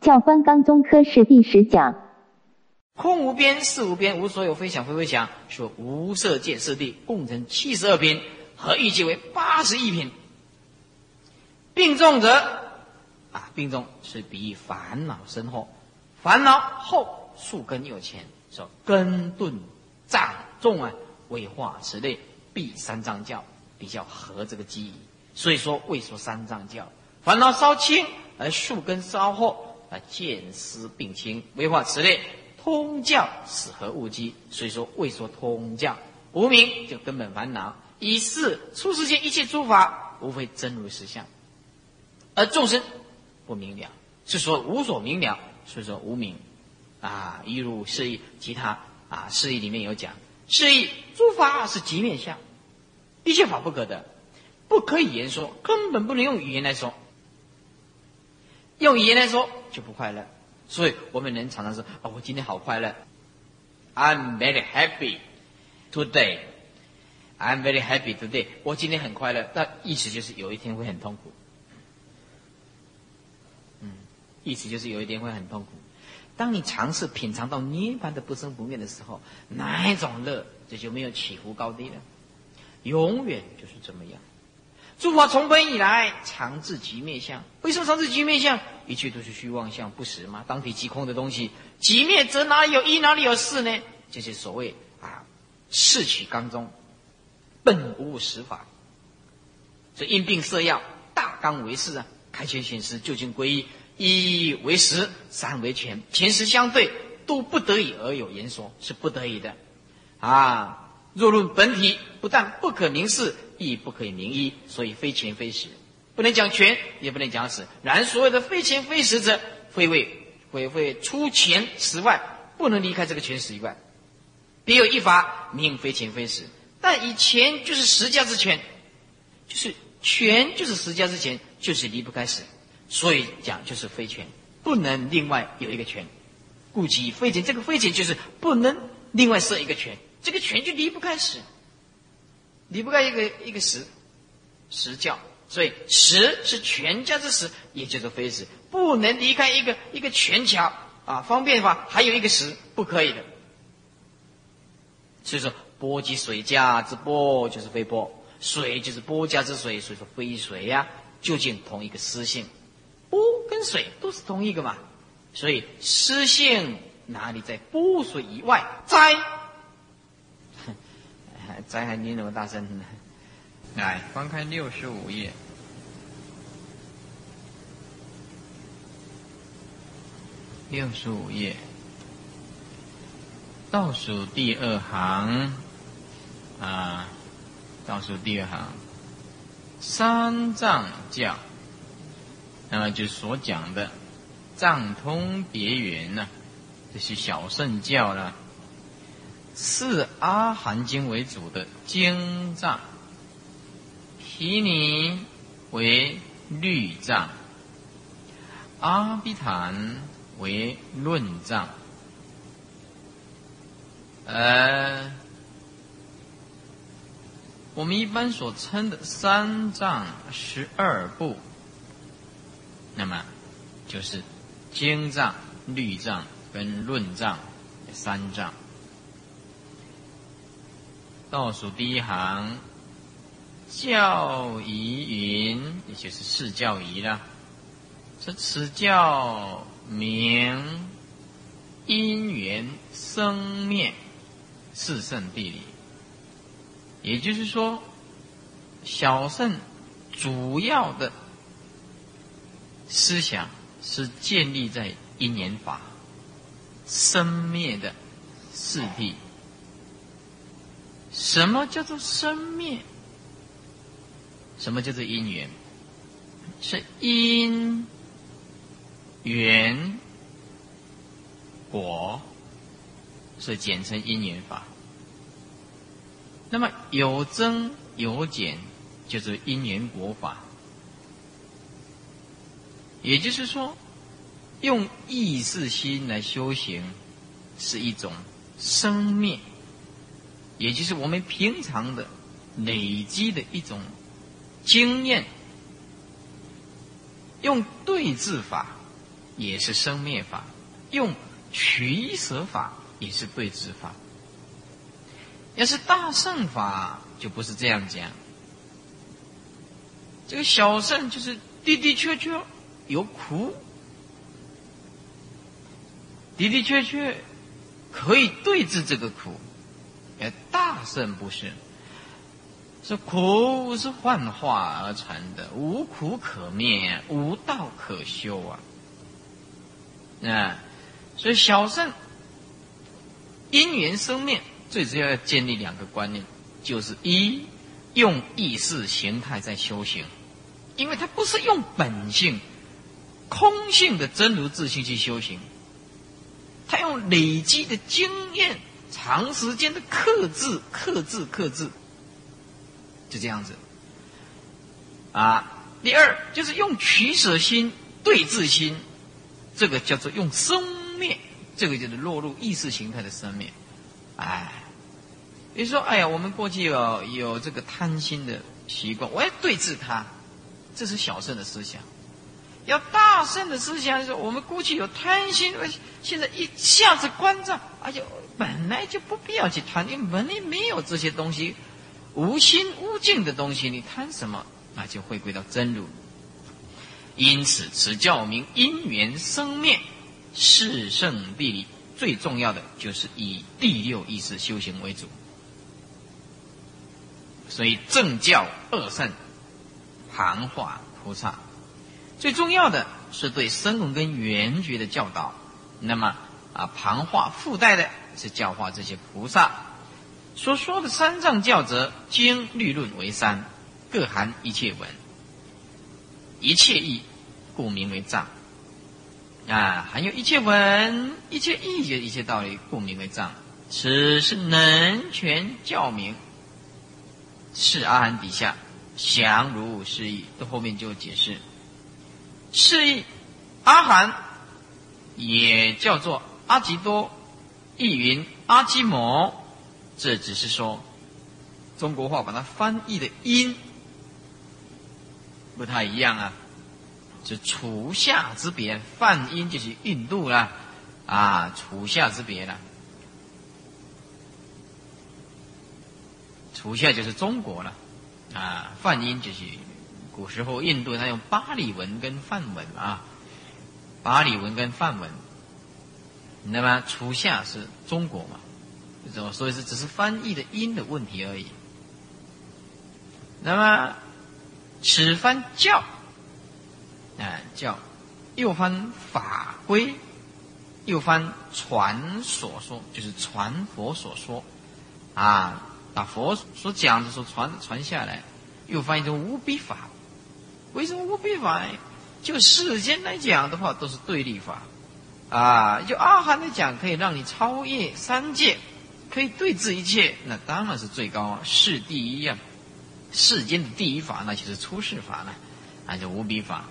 教官纲中科是第十讲。空无边，事无边，无所有，非想非非想，说无色界四地共成七十二品，合一即为八十一品。病重者，啊，病重是比喻烦恼深厚，烦恼厚，树根又浅，说根钝障重啊，为化此类，必三藏教比较合这个机宜。所以说，为说三藏教，烦恼稍轻而树根稍厚，啊，见思病轻，为化此类。通教死合物机，所以说未说通教无名就根本烦恼。以是出世间一切诸法，无非真如实相，而众生不明了，是说无所明了，所以说无名啊。一如释义，其他啊释义里面有讲，释义诸法是极面相，一切法不可得，不可以言说，根本不能用语言来说，用语言来说就不快乐。所以我们人常常说：“啊，我今天好快乐，I'm very happy today. I'm very happy today. 我今天很快乐。”那意思就是有一天会很痛苦。嗯，意思就是有一天会很痛苦。当你尝试品尝到涅槃的不生不灭的时候，哪一种乐，这就没有起伏高低了，永远就是这么样。诸法从本以来，常自极灭相。为什么常自极灭相？一切都是虚妄相，不实吗？当体即空的东西，极灭则哪里有一，哪里有四呢？这些所谓啊，世取纲中，本无实法。所以因病设药，大纲为事啊。开权显实，究竟归一，一为实，三为权，前实相对，都不得已而有言说，是不得已的。啊，若论本体，不但不可明示。亦不可以名一，所以非前非实，不能讲权，也不能讲死。然所谓的非前非实者，非为非会出前十外，不能离开这个全实以外。别有一法名非前非实，但以钱就是十家之权，就是权就是十家之钱，就是离不开死，所以讲就是非权，不能另外有一个权。故其非钱，这个非钱就是不能另外设一个权，这个权就离不开死。离不开一个一个实，实教，所以实是全家之实，也就是非实，不能离开一个一个全桥。啊，方便的话还有一个实，不可以的。所以说波及水家之波就是非波，水就是波家之水，所以说非水呀，究竟同一个湿性，波跟水都是同一个嘛，所以湿性哪里在波水以外在？灾害你那么大声呢？来，翻开六十五页，六十五页。倒数第二行。啊，倒数第二行，三藏教，那么就所讲的藏通别圆呢，这些小圣教了。是阿含经为主的经藏，毗尼为律藏，阿毗昙为论藏。呃，我们一般所称的三藏十二部，那么就是经藏、律藏跟论藏三藏。倒数第一行，教仪云，也就是释教仪了。说此教名因缘生灭四圣地理，也就是说，小圣主要的思想是建立在因缘法生灭的四谛。什么叫做生灭？什么叫做因缘？是因缘？果，是简称因缘？法。那么有增有减，就是因缘？果法。也就是说，用意识心来修行，是一种生灭。也就是我们平常的累积的一种经验，用对治法也是生灭法，用取舍法也是对治法。要是大圣法，就不是这样讲。这个小圣就是的的确确有苦，的的确确可以对治这个苦，而大圣不是。是苦是幻化而成的，无苦可灭，无道可修啊！啊，所以小圣因缘生灭，最主要要建立两个观念，就是一用意识形态在修行，因为它不是用本性、空性的真如自性去修行，他用累积的经验、长时间的克制、克制、克制。就这样子，啊，第二就是用取舍心对治心，这个叫做用生灭，这个就是落入意识形态的生灭，哎，比如说，哎呀，我们过去有有这个贪心的习惯，我要对治它，这是小圣的思想；要大圣的思想，就是我们过去有贪心，现在一下子关照，而且本来就不必要去贪，因为本来没有这些东西。无心无境的东西，你贪什么，那就回归到真如。因此，此教名因缘生灭，四圣地理最重要的就是以第六意识修行为主。所以正教二圣，盘化菩萨，最重要的是对声闻跟缘觉的教导。那么啊，盘化附带的是教化这些菩萨。所说的三藏教则经律论为三，各含一切文，一切义，故名为藏。啊，含有一切文、一切义的一切道理，故名为藏。此是能全教名。是阿含底下降如释义，到后面就解释。释义，阿含也叫做阿吉多，亦云阿基摩。这只是说，中国话把它翻译的音不太一样啊。是楚夏之别，泛音就是印度啦，啊，楚夏之别了。楚夏就是中国了，啊，泛音就是古时候印度他用巴利文跟梵文啊，巴利文跟梵文。那么楚夏是中国嘛？所以是只是翻译的音的问题而已。那么此番教，啊教，又翻法规，又翻传所说，就是传佛所说，啊把佛所讲的所传传下来，又翻译成无比法。为什么无比法？就世间来讲的话，都是对立法，啊，就阿含来讲，可以让你超越三界。可以对治一切，那当然是最高啊，是第一呀。世间的第一法，那就是出世法了，那就无比法。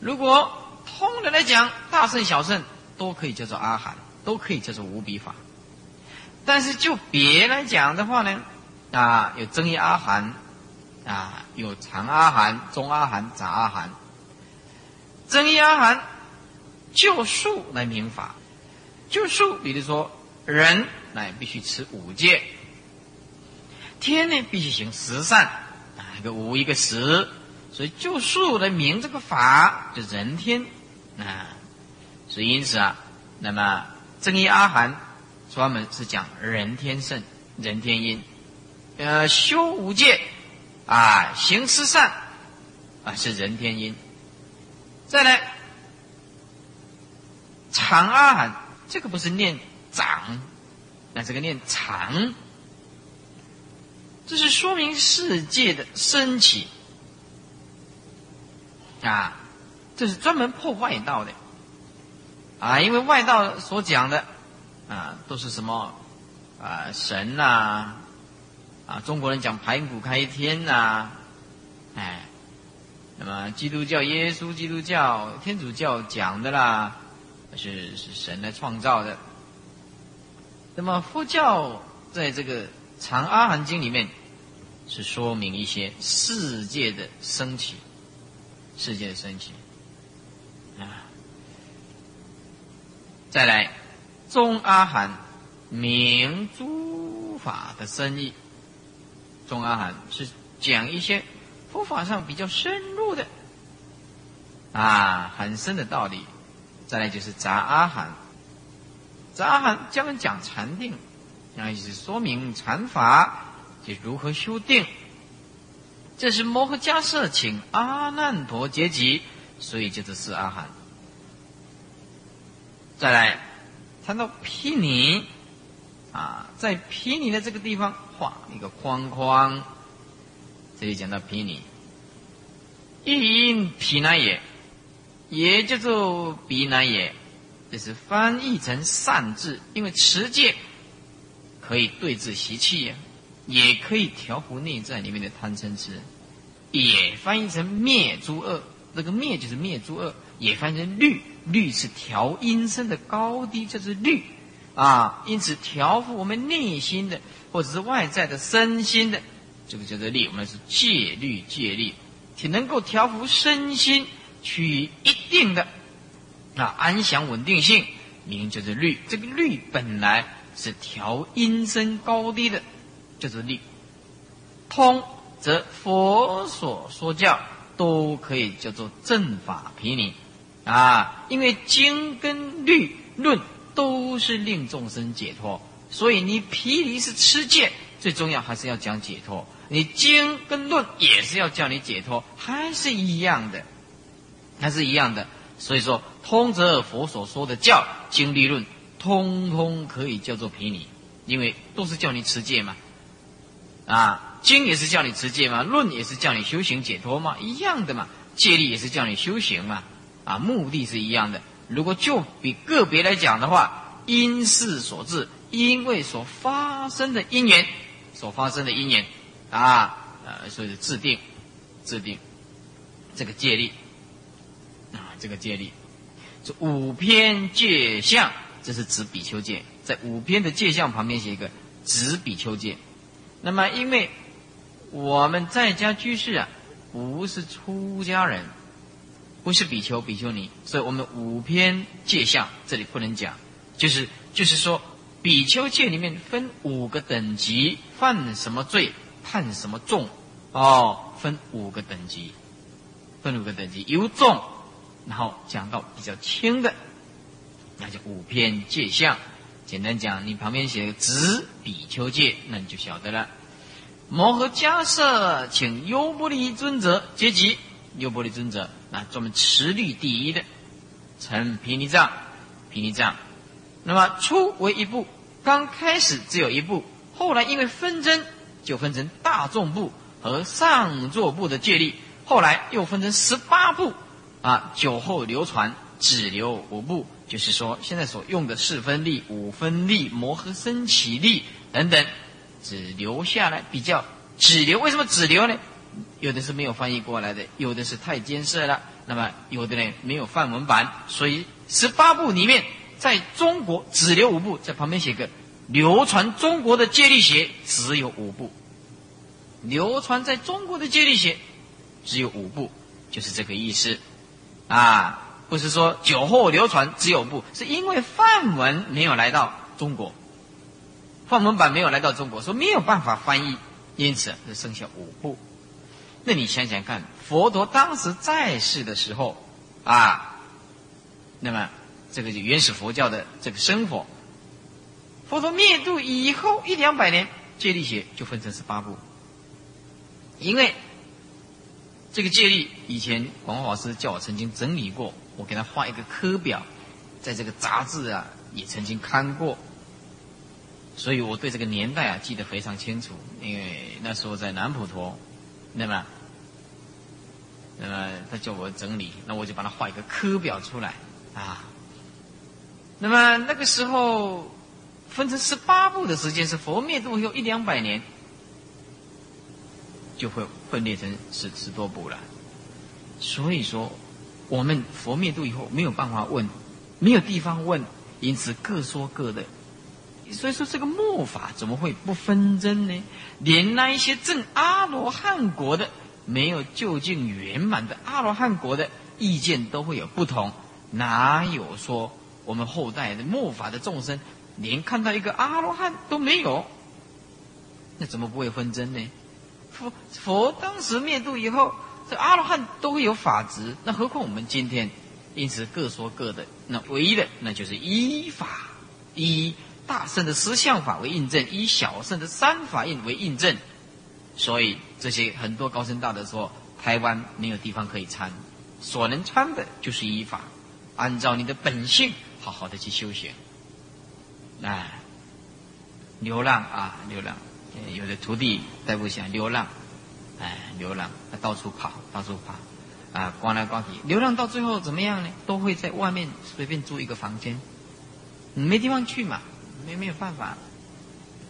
如果通的来讲，大圣小圣都可以叫做阿含，都可以叫做无比法。但是就别来讲的话呢，啊，有增一阿含，啊，有长阿含、中阿含、杂阿含。增一阿含就数来明法，就数，比如说。人乃必须持五戒，天呢必须行十善，啊一个五一个十，所以就数来明这个法，就人天。啊，所以因此啊，那么正一阿含专门是讲人天圣，人天阴，呃修五戒啊行十善啊是人天阴，再来长阿含这个不是念。长，那这个念长，这是说明世界的升起啊，这是专门破外道的啊，因为外道所讲的啊都是什么啊神呐啊，中国人讲盘古开天呐，哎，那么基督教、耶稣、基督教、天主教讲的啦，是是神来创造的。那么佛教在这个《长阿含经》里面是说明一些世界的升起，世界的升起啊。再来，中阿含明诸法的深意。中阿含是讲一些佛法上比较深入的啊，很深的道理。再来就是杂阿含，杂阿含专门讲禅定，那也是说明禅法就如何修定。这是摩诃迦叶请阿难陀结集，所以就是四阿含。再来谈到毗尼啊，在毗尼的这个地方画一个框框，这里讲到毗尼，一因毗那也，也叫做鼻难也，这是翻译成善字，因为持戒可以对治习气呀。也可以调伏内在里面的贪嗔痴，也翻译成灭诸恶。那个灭就是灭诸恶，也翻译成律，律是调音声的高低，这是律啊。因此调伏我们内心的或者是外在的身心的，这个叫做律。我们是戒律戒律，且能够调伏身心，趋于一定的啊安详稳定性，名就是律。这个律本来是调音声高低的。就是律，通则佛所说教都可以叫做正法毗尼啊，因为经跟律论都是令众生解脱，所以你毗尼是持戒，最重要还是要讲解脱。你经跟论也是要叫你解脱，还是一样的，还是一样的。所以说，通则佛所说的教经律论，通通可以叫做毗尼，因为都是叫你持戒嘛。啊，经也是叫你持戒嘛，论也是叫你修行解脱嘛，一样的嘛。戒律也是叫你修行嘛，啊，目的是一样的。如果就比个别来讲的话，因事所致，因为所发生的因缘，所发生的因缘，啊，呃，所以制定，制定这个戒律，这个戒律，这五篇戒相，这是指比丘戒，在五篇的戒相旁边写一个指比丘戒。那么，因为我们在家居士啊，不是出家人，不是比丘、比丘尼，所以我们五篇戒相这里不能讲，就是就是说，比丘戒里面分五个等级，犯什么罪判什么重，哦，分五个等级，分五个等级，由重然后讲到比较轻的，那就五篇界相。简单讲，你旁边写个“直比丘戒”，那你就晓得了。摩诃迦叶请优波离尊者接集，优波离尊者那专门持律第一的，成毗尼藏，毗尼藏。那么初为一部，刚开始只有一部，后来因为纷争，就分成大众部和上座部的戒律，后来又分成十八部，啊，酒后流传，只留五部。就是说，现在所用的四分力、五分力、摩诃僧起力等等，只留下来比较只留。为什么只留呢？有的是没有翻译过来的，有的是太艰涩了。那么有的呢没有范文版，所以十八部里面，在中国只留五部，在旁边写个流传中国的戒律学只有五部，流传在中国的戒律学只有五部，就是这个意思啊。不是说酒后流传只有部，是因为范文没有来到中国，范文版没有来到中国，说没有办法翻译，因此就剩下五部。那你想想看，佛陀当时在世的时候啊，那么这个就原始佛教的这个生活，佛陀灭度以后一两百年，戒律学就分成十八部，因为这个戒律以前广华老师叫我曾经整理过。我给他画一个科表，在这个杂志啊也曾经看过，所以我对这个年代啊记得非常清楚。因为那时候在南普陀，那么，那么他叫我整理，那我就把他画一个科表出来啊。那么那个时候分成十八部的时间是佛灭度有一两百年，就会分裂成十十多部了。所以说。我们佛灭度以后没有办法问，没有地方问，因此各说各的。所以说这个末法怎么会不纷争呢？连那一些正阿罗汉国的、没有究竟圆满的阿罗汉国的意见都会有不同，哪有说我们后代的末法的众生，连看到一个阿罗汉都没有，那怎么不会纷争呢？佛佛当时灭度以后，这阿罗汉都会有法执，那何况我们今天？因此各说各的，那唯一的那就是依法，以大圣的十相法为印证，以小圣的三法印为印证。所以这些很多高僧大德说，台湾没有地方可以参，所能参的就是依法，按照你的本性，好好的去修行。哎，流浪啊，流浪，有的徒弟带不下，流浪，哎，流浪，到处跑，到处跑。啊，逛来逛去，流浪到最后怎么样呢？都会在外面随便租一个房间，没地方去嘛，没没有办法，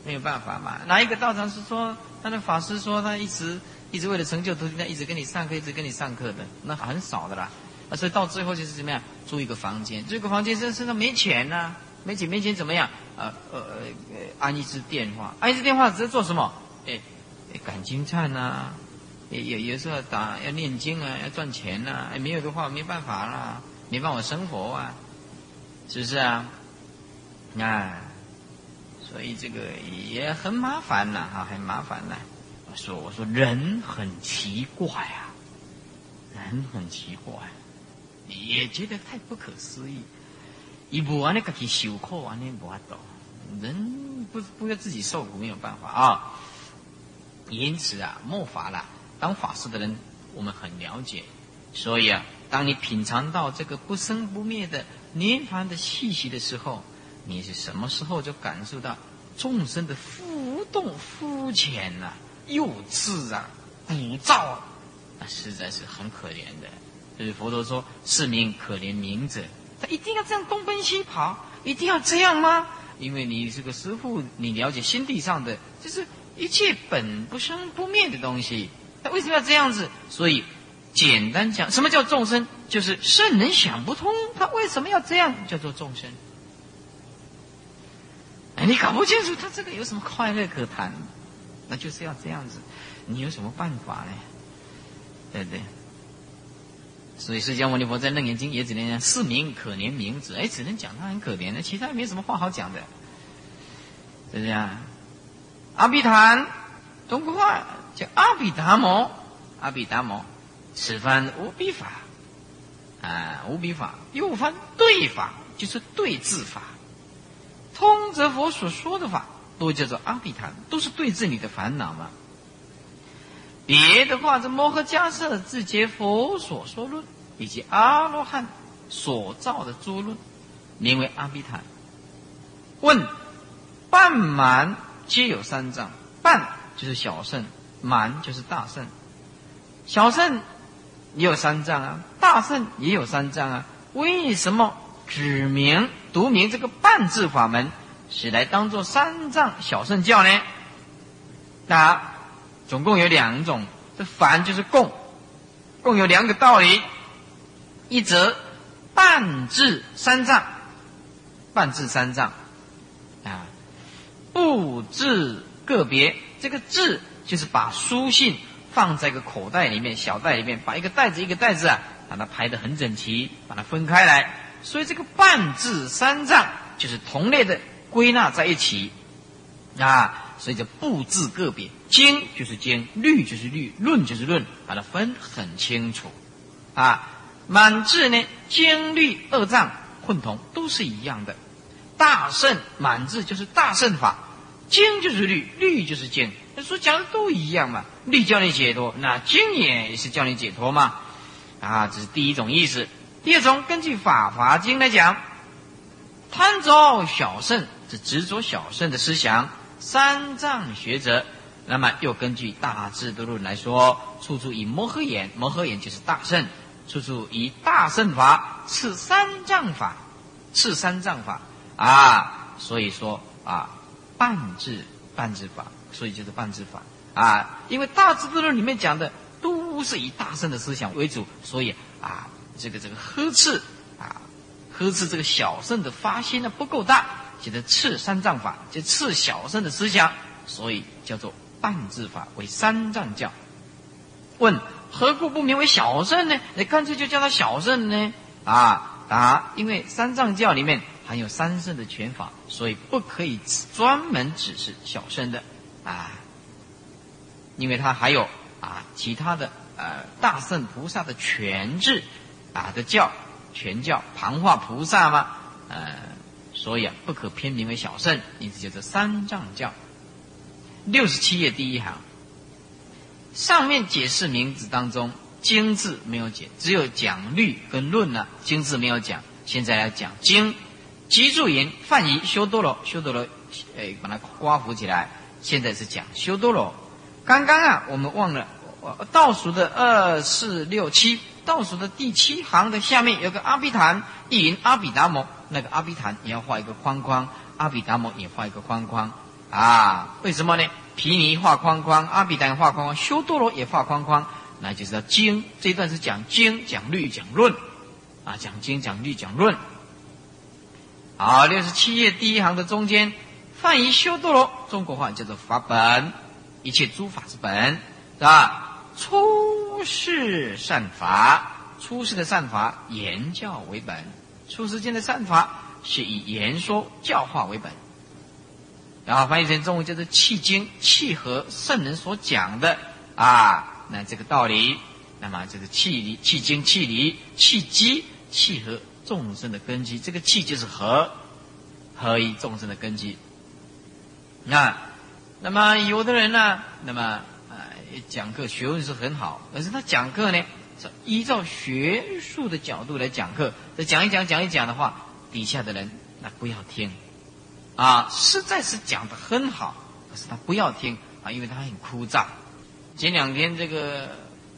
没有办法嘛。哪一个道长是说他的法师说他一直一直为了成就徒弟，他一直跟你上课，一直跟你上课的，那很少的啦。啊，所以到最后就是怎么样，租一个房间，租一个房间身身上没钱呐，没钱没钱怎么样？呃呃呃，安一支电话，安一支电话只是做什么？哎，感情忏呐。也也有时候打要念经啊，要赚钱呐，没有的话没办法啦，没办法生活啊，是不是啊？啊，所以这个也很麻烦呐，哈，很麻烦呐。我说我说人很奇怪啊，人很奇怪，也觉得太不可思议。一不完的自己受苦，完全不法懂。人不不要自己受苦，没有办法啊。因此啊，莫法了。当法师的人，我们很了解，所以啊，当你品尝到这个不生不灭的涅槃的气息的时候，你是什么时候就感受到众生的浮动肤浅呐、幼稚啊、鼓噪啊，那实在是很可怜的。就是佛陀说：“是名可怜明者，他一定要这样东奔西跑，一定要这样吗？因为你是个师傅，你了解心地上的，就是一切本不生不灭的东西。”他为什么要这样子？所以，简单讲，什么叫众生？就是圣人想不通，他为什么要这样叫做众生？哎，你搞不清楚，他这个有什么快乐可谈？那就是要这样子，你有什么办法呢？对不对？所以释迦牟尼佛在《楞严经》也只能讲是名可怜名字，哎，只能讲他很可怜的，其他没什么话好讲的，是这样。阿毗昙，中国话。叫阿毗达摩，阿毗达摩，此番无比法，啊，无比法，又番对法，就是对治法。通则佛所说的法，都叫做阿毗昙，都是对治你的烦恼嘛。别的话，这摩诃迦叶自结佛所说论，以及阿罗汉所造的诸论，名为阿毗昙。问：半满皆有三藏，半就是小圣。满就是大圣，小圣也有三藏啊，大圣也有三藏啊。为什么指明读明这个半字法门，是来当做三藏小圣教呢？那总共有两种，这凡就是共，共有两个道理。一则半字三藏，半字三藏，不字个别，这个字。就是把书信放在一个口袋里面，小袋里面，把一个袋子一个袋子啊，把它排得很整齐，把它分开来。所以这个半字三藏就是同类的归纳在一起啊，所以叫布字个别。经就是经，律就是律，论就是论，把它分很清楚啊。满字呢，经律二藏混同，都是一样的。大圣满字就是大圣法，经就是律，律就是经。说讲的都一样嘛，律教你解脱，那经也是教你解脱嘛，啊，这是第一种意思。第二种，根据《法华经》来讲，贪着小圣是执着小圣的思想，三藏学者，那么又根据《大智度论》来说，处处以摩诃眼，摩诃眼就是大圣，处处以大圣法赐三藏法，赐三藏法啊，所以说啊，半智半智法。所以就是半智法啊，因为大智度论里面讲的都是以大圣的思想为主，所以啊，这个这个呵斥啊，呵斥这个小圣的发心呢不够大，写的次三藏法就次小圣的思想，所以叫做半智法为三藏教。问何故不名为小圣呢？你干脆就叫他小圣呢？啊，答：因为三藏教里面含有三圣的权法，所以不可以专门指示小圣的啊。因为它还有啊其他的呃大圣菩萨的全智啊的教全教庞化菩萨嘛，呃，所以啊不可偏名为小圣，因此叫做三藏教。六十七页第一行，上面解释名字当中。经字没有解，只有讲律跟论呢。经字没有讲，现在来讲经。集注言范仪修多罗，修多罗，哎，把它刮扶起来。现在是讲修多罗。刚刚啊，我们忘了倒数的二四六七，倒数的第七行的下面有个阿毗昙，意云阿毗达摩。那个阿毗昙也要画一个框框，阿毗达摩也画一个框框啊？为什么呢？毗尼画框框，阿毗昙画框框，修多罗也画框框。那就是要经，这一段是讲经、讲律、讲论，啊，讲经、讲律、讲论。好，六十七页第一行的中间，梵以修多罗，中国话叫做法本，一切诸法之本，是吧？出世善法，出世的善法，言教为本，出世间的善法是以言说教化为本。然后翻译成中文叫做契经，契合圣人所讲的啊。那这个道理，那么这个气理、气经、气理、气机、契合众生的根基，这个气就是合，合一众生的根基。那，那么有的人呢，那么啊讲课学问是很好，可是他讲课呢，是依照学术的角度来讲课，这讲一讲讲一讲的话，底下的人那不要听，啊，实在是讲的很好，可是他不要听啊，因为他很枯燥。前两天，这个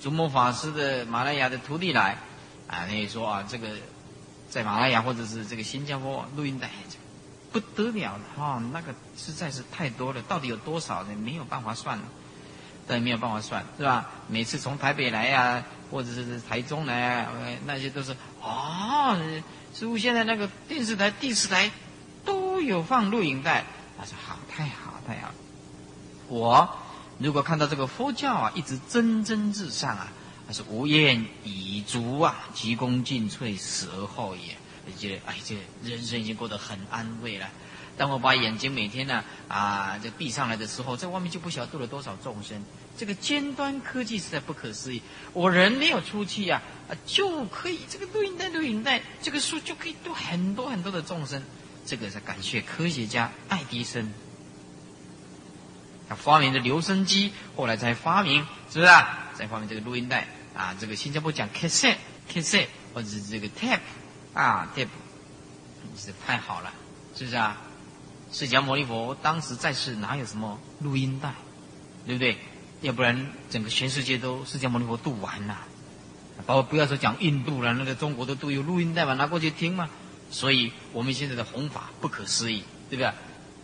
竹摩法师的马来亚的徒弟来，啊，那说啊，这个在马来亚或者是这个新加坡录音带，不得了了哈，那个实在是太多了，到底有多少呢？没有办法算，但没有办法算，是吧？每次从台北来呀，或者是台中来啊，那些都是啊，似乎现在那个电视台、电视台都有放录影带。他说好，太好，太好，我。如果看到这个佛教啊，一直蒸蒸日上啊，他是无厌已足啊，急功尽瘁，死而后也。觉得哎，这人生已经过得很安慰了。当我把眼睛每天呢啊，这闭上来的时候，在外面就不晓得度了多少众生。这个尖端科技实在不可思议。我人没有出去呀，啊，就可以这个录音带、录影带，这个书就可以度很多很多的众生。这个是感谢科学家爱迪生。他发明的留声机，后来才发明，是不是啊？再发明这个录音带啊，这个新加坡讲 cassette，cassette 或者是这个 tape，啊 tape，是太好了，是不是啊？释迦牟尼佛当时在世哪有什么录音带，对不对？要不然整个全世界都释迦牟尼佛度完了，包括不要说讲印度了，那个中国都都有录音带嘛，拿过去听嘛。所以我们现在的弘法不可思议，对不对？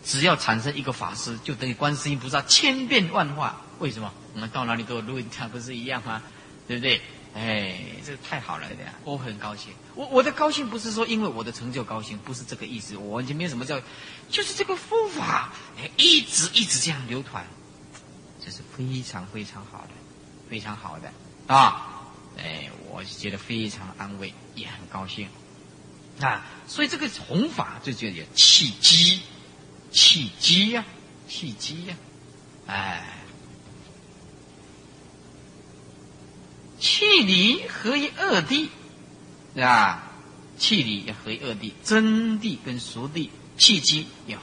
只要产生一个法师，就等于观世音菩萨千变万化。为什么？我们到哪里都有录音带，不是一样吗？对不对？哎，这太好了，对呀！我很高兴。我我的高兴不是说因为我的成就高兴，不是这个意思。我完全没有什么叫，就是这个佛法哎一直一直这样流传，这是非常非常好的，非常好的啊！哎，我觉得非常安慰，也很高兴啊。所以这个弘法就叫契机。契机呀，契机呀，哎，气理合一二谛，啊，气理要合一二谛，真谛跟俗谛，契机要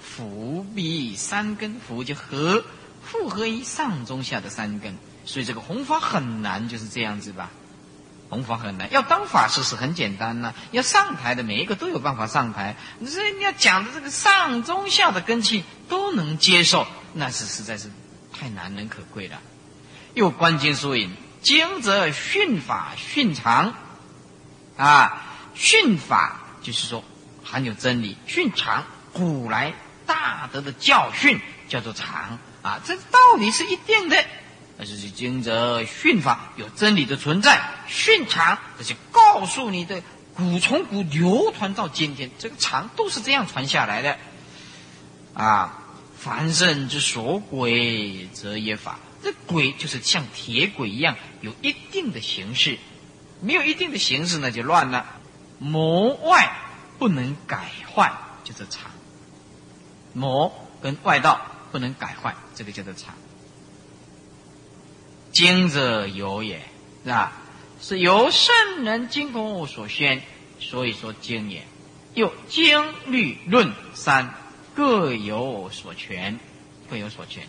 复比三根，伏就合，复合一上中下的三根，所以这个弘法很难，就是这样子吧。弘法很难，要当法师是很简单呐。要上台的每一个都有办法上台，你说你要讲的这个上中下的根器都能接受，那是实在是太难能可贵了。又关经说引，经则训法训常，啊，训法就是说含有真理，训常古来大德的教训叫做常啊，这道理是一定的。那就是经则训法有真理的存在，训常这些告诉你的古从古流传到今天，这个常都是这样传下来的。啊，凡圣之所归，则也法。这轨就是像铁轨一样，有一定的形式，没有一定的形式那就乱了。魔外不能改坏，就是常。魔跟外道不能改坏，这个叫做常。经者有也，是吧？是由圣人经过所宣，所以说经也。又经律论三各有所权，各有所权。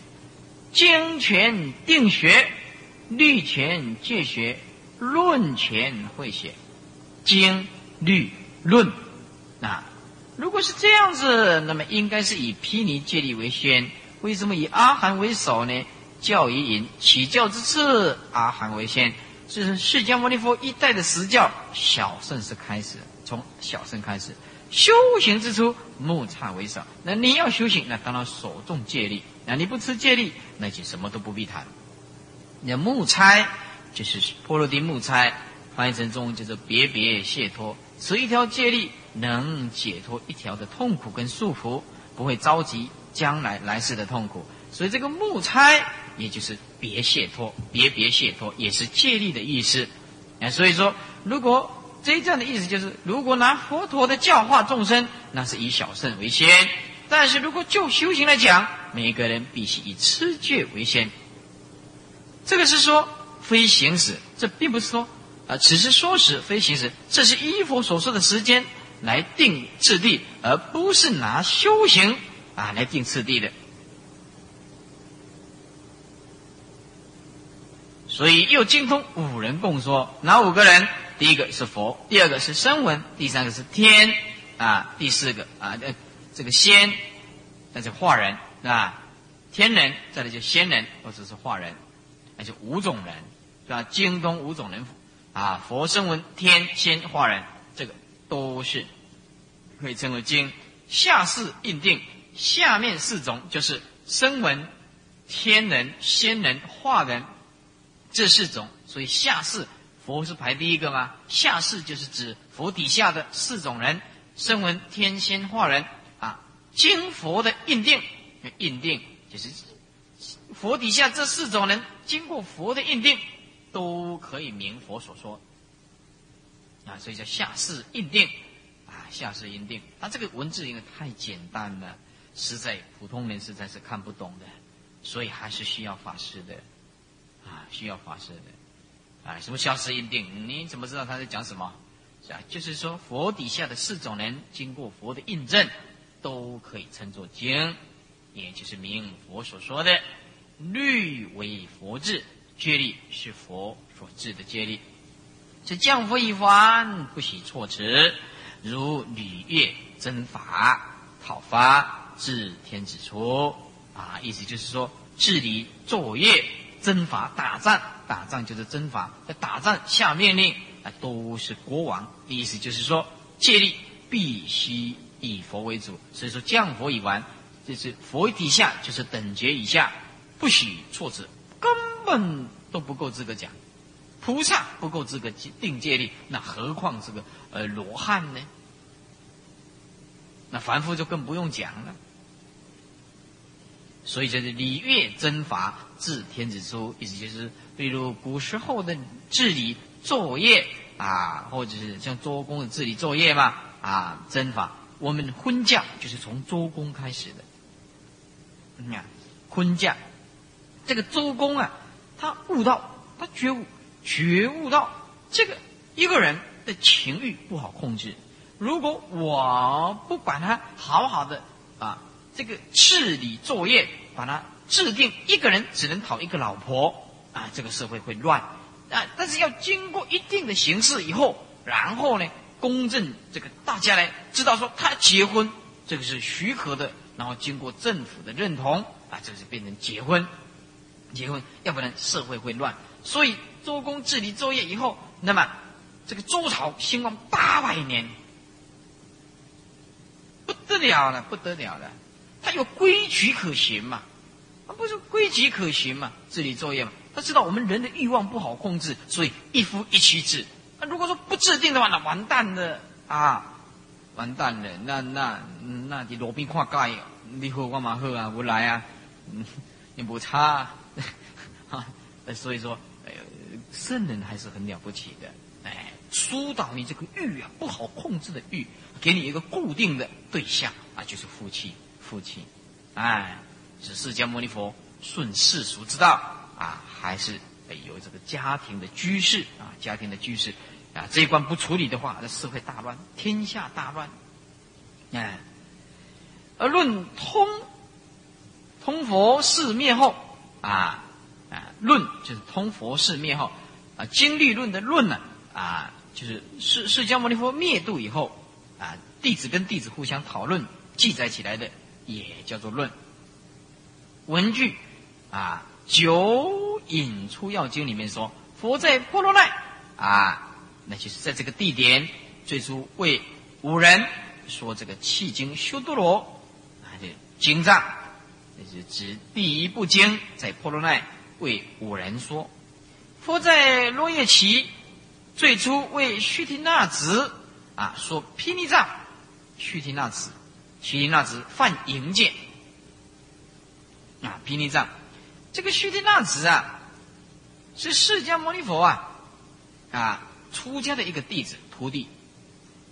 经权定学，律权戒学，论权会写。经律论啊，如果是这样子，那么应该是以毗尼戒律为先。为什么以阿含为首呢？教于引起教之次，阿含为先。这是释迦牟尼佛一代的实教，小圣是开始，从小圣开始修行之初，木叉为首。那你要修行，那当然首重戒律。那你不持戒律，那就什么都不必谈。那木差就是波罗的木差，翻译成中文叫做别别解脱，持一条戒律能解脱一条的痛苦跟束缚，不会着急将来来世的痛苦。所以这个木差也就是别解脱，别别解脱也是戒律的意思。啊，所以说如果这样的意思就是，如果拿佛陀的教化众生，那是以小圣为先；但是如果就修行来讲，每个人必须以持戒为先。这个是说非行使，这并不是说啊，只是说时非行使，这是依佛所说的时间来定次第，而不是拿修行啊来定次第的。所以又精通五人共说，哪五个人？第一个是佛，第二个是声闻，第三个是天啊，第四个啊，这这个仙，那是化人。啊，天人，再来就仙人，或者是化人，那就五种人，是吧？京东五种人，啊，佛、声闻、天、仙、化人，这个都是可以称为经。下四印定，下面四种就是声闻、天人、仙人、化人这四种，所以下四佛是排第一个吗？下士就是指佛底下的四种人：声闻、天、仙、化人啊，经佛的印定。印定就是佛底下这四种人，经过佛的印定，都可以明佛所说啊，所以叫下士印定啊，下士印定。他这个文字因为太简单了，实在普通人实在是看不懂的，所以还是需要法师的啊，需要法师的啊。什么消失印定？你怎么知道他在讲什么？是啊，就是说佛底下的四种人，经过佛的印证，都可以称作经。也就是明佛所说的律为佛制，戒律是佛所制的戒律。这降佛一番，不许措辞，如履乐真法讨伐治天子出啊，意思就是说治理作业征伐打仗，打仗就是征伐，在打仗下命令啊，都是国王。意思就是说戒律必须以佛为主，所以说降佛已完。就是佛底下就是等觉以下，不许措辞，根本都不够资格讲。菩萨不够资格定戒律，那何况这个呃罗汉呢？那凡夫就更不用讲了。所以这是礼乐征伐治天子出，意思就是，比如古时候的治理作业啊，或者是像周公的治理作业嘛啊，征伐我们婚嫁就是从周公开始的。你看，婚嫁，这个周公啊，他悟到，他觉悟，觉悟到这个一个人的情欲不好控制。如果我不管他好好的啊，这个治理作业，把他制定一个人只能讨一个老婆啊，这个社会会乱啊。但是要经过一定的形式以后，然后呢，公正这个大家来知道说他结婚，这个是许可的。然后经过政府的认同啊，这是变成结婚，结婚，要不然社会会乱。所以周公治理周业以后，那么这个周朝兴旺八百年，不得了了，不得了了。他有规矩可循嘛？他不是规矩可循嘛？治理作业嘛？他知道我们人的欲望不好控制，所以一夫一妻制。那如果说不制定的话，那完蛋了啊！完蛋了，那那那你罗宾看盖，你好我嘛好啊，我来啊，你不差，哈，所以说，哎，圣人还是很了不起的，哎。疏导你这个欲啊不好控制的欲，给你一个固定的对象啊，就是夫妻，夫妻，哎，是释迦牟尼佛顺世俗之道啊，还是有这个家庭的居士啊，家庭的居士啊，这一关不处理的话，这社会大乱，天下大乱，哎，而论通通佛世灭后啊啊，论就是通佛世灭后啊，经律论的论呢啊。就是释释迦牟尼佛灭度以后，啊，弟子跟弟子互相讨论记载起来的，也叫做论。文具，啊，《九引出要经》里面说，佛在波罗奈，啊，那就是在这个地点，最初为五人说这个契经修多罗，啊，这经藏，那是指第一部经在波罗奈为五人说，佛在罗叶奇。最初为须提那子啊说毗尼藏，须提那子，须提那子犯淫戒啊毗尼藏，这个须提那子啊是释迦牟尼佛啊啊出家的一个弟子徒弟，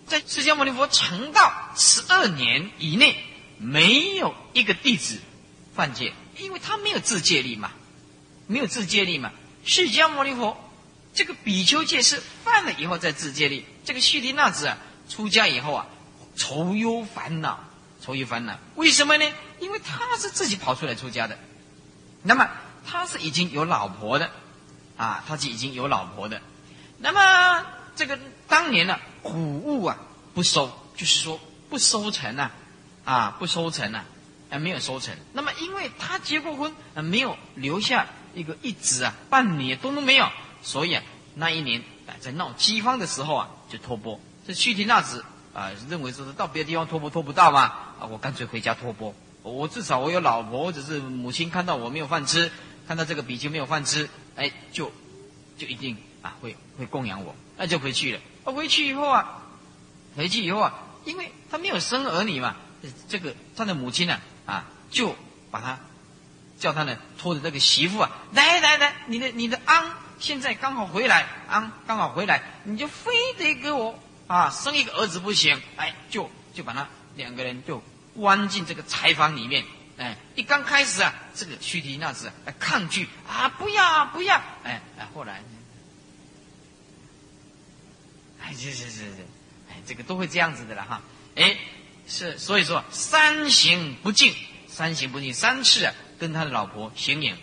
在释迦牟尼佛成道十二年以内，没有一个弟子犯戒，因为他没有自戒力嘛，没有自戒力嘛，释迦牟尼佛。这个比丘戒是犯了以后再自戒力。这个须提那子啊，出家以后啊，愁忧烦恼，愁忧烦恼。为什么呢？因为他是自己跑出来出家的。那么他是已经有老婆的，啊，他是已经有老婆的。那么这个当年呢，谷物啊不收，就是说不收成啊，啊不收成啊，啊没有收成。那么因为他结过婚，啊没有留下一个一子啊，半女都都没有。所以啊，那一年在闹饥荒的时候啊，就托钵。这须提那子啊，认为说是到别的地方托钵托不到嘛，啊，我干脆回家托钵。我至少我有老婆，或者是母亲看到我没有饭吃，看到这个比丘没有饭吃，哎，就就一定啊会会供养我，那就回去了。啊，回去以后啊，回去以后啊，因为他没有生儿女嘛，这个他的母亲呢啊，就把他叫他呢拖着这个媳妇啊，来来来，你的你的安。现在刚好回来啊，刚好回来，你就非得给我啊生一个儿子不行，哎，就就把他两个人就关进这个柴房里面，哎，一刚开始啊，这个须提那子抗拒啊，不要不要，哎哎，后来，哎是是是是，哎，这个都会这样子的了哈，哎，是所以说三行不敬，三行不敬三次啊，跟他的老婆行影。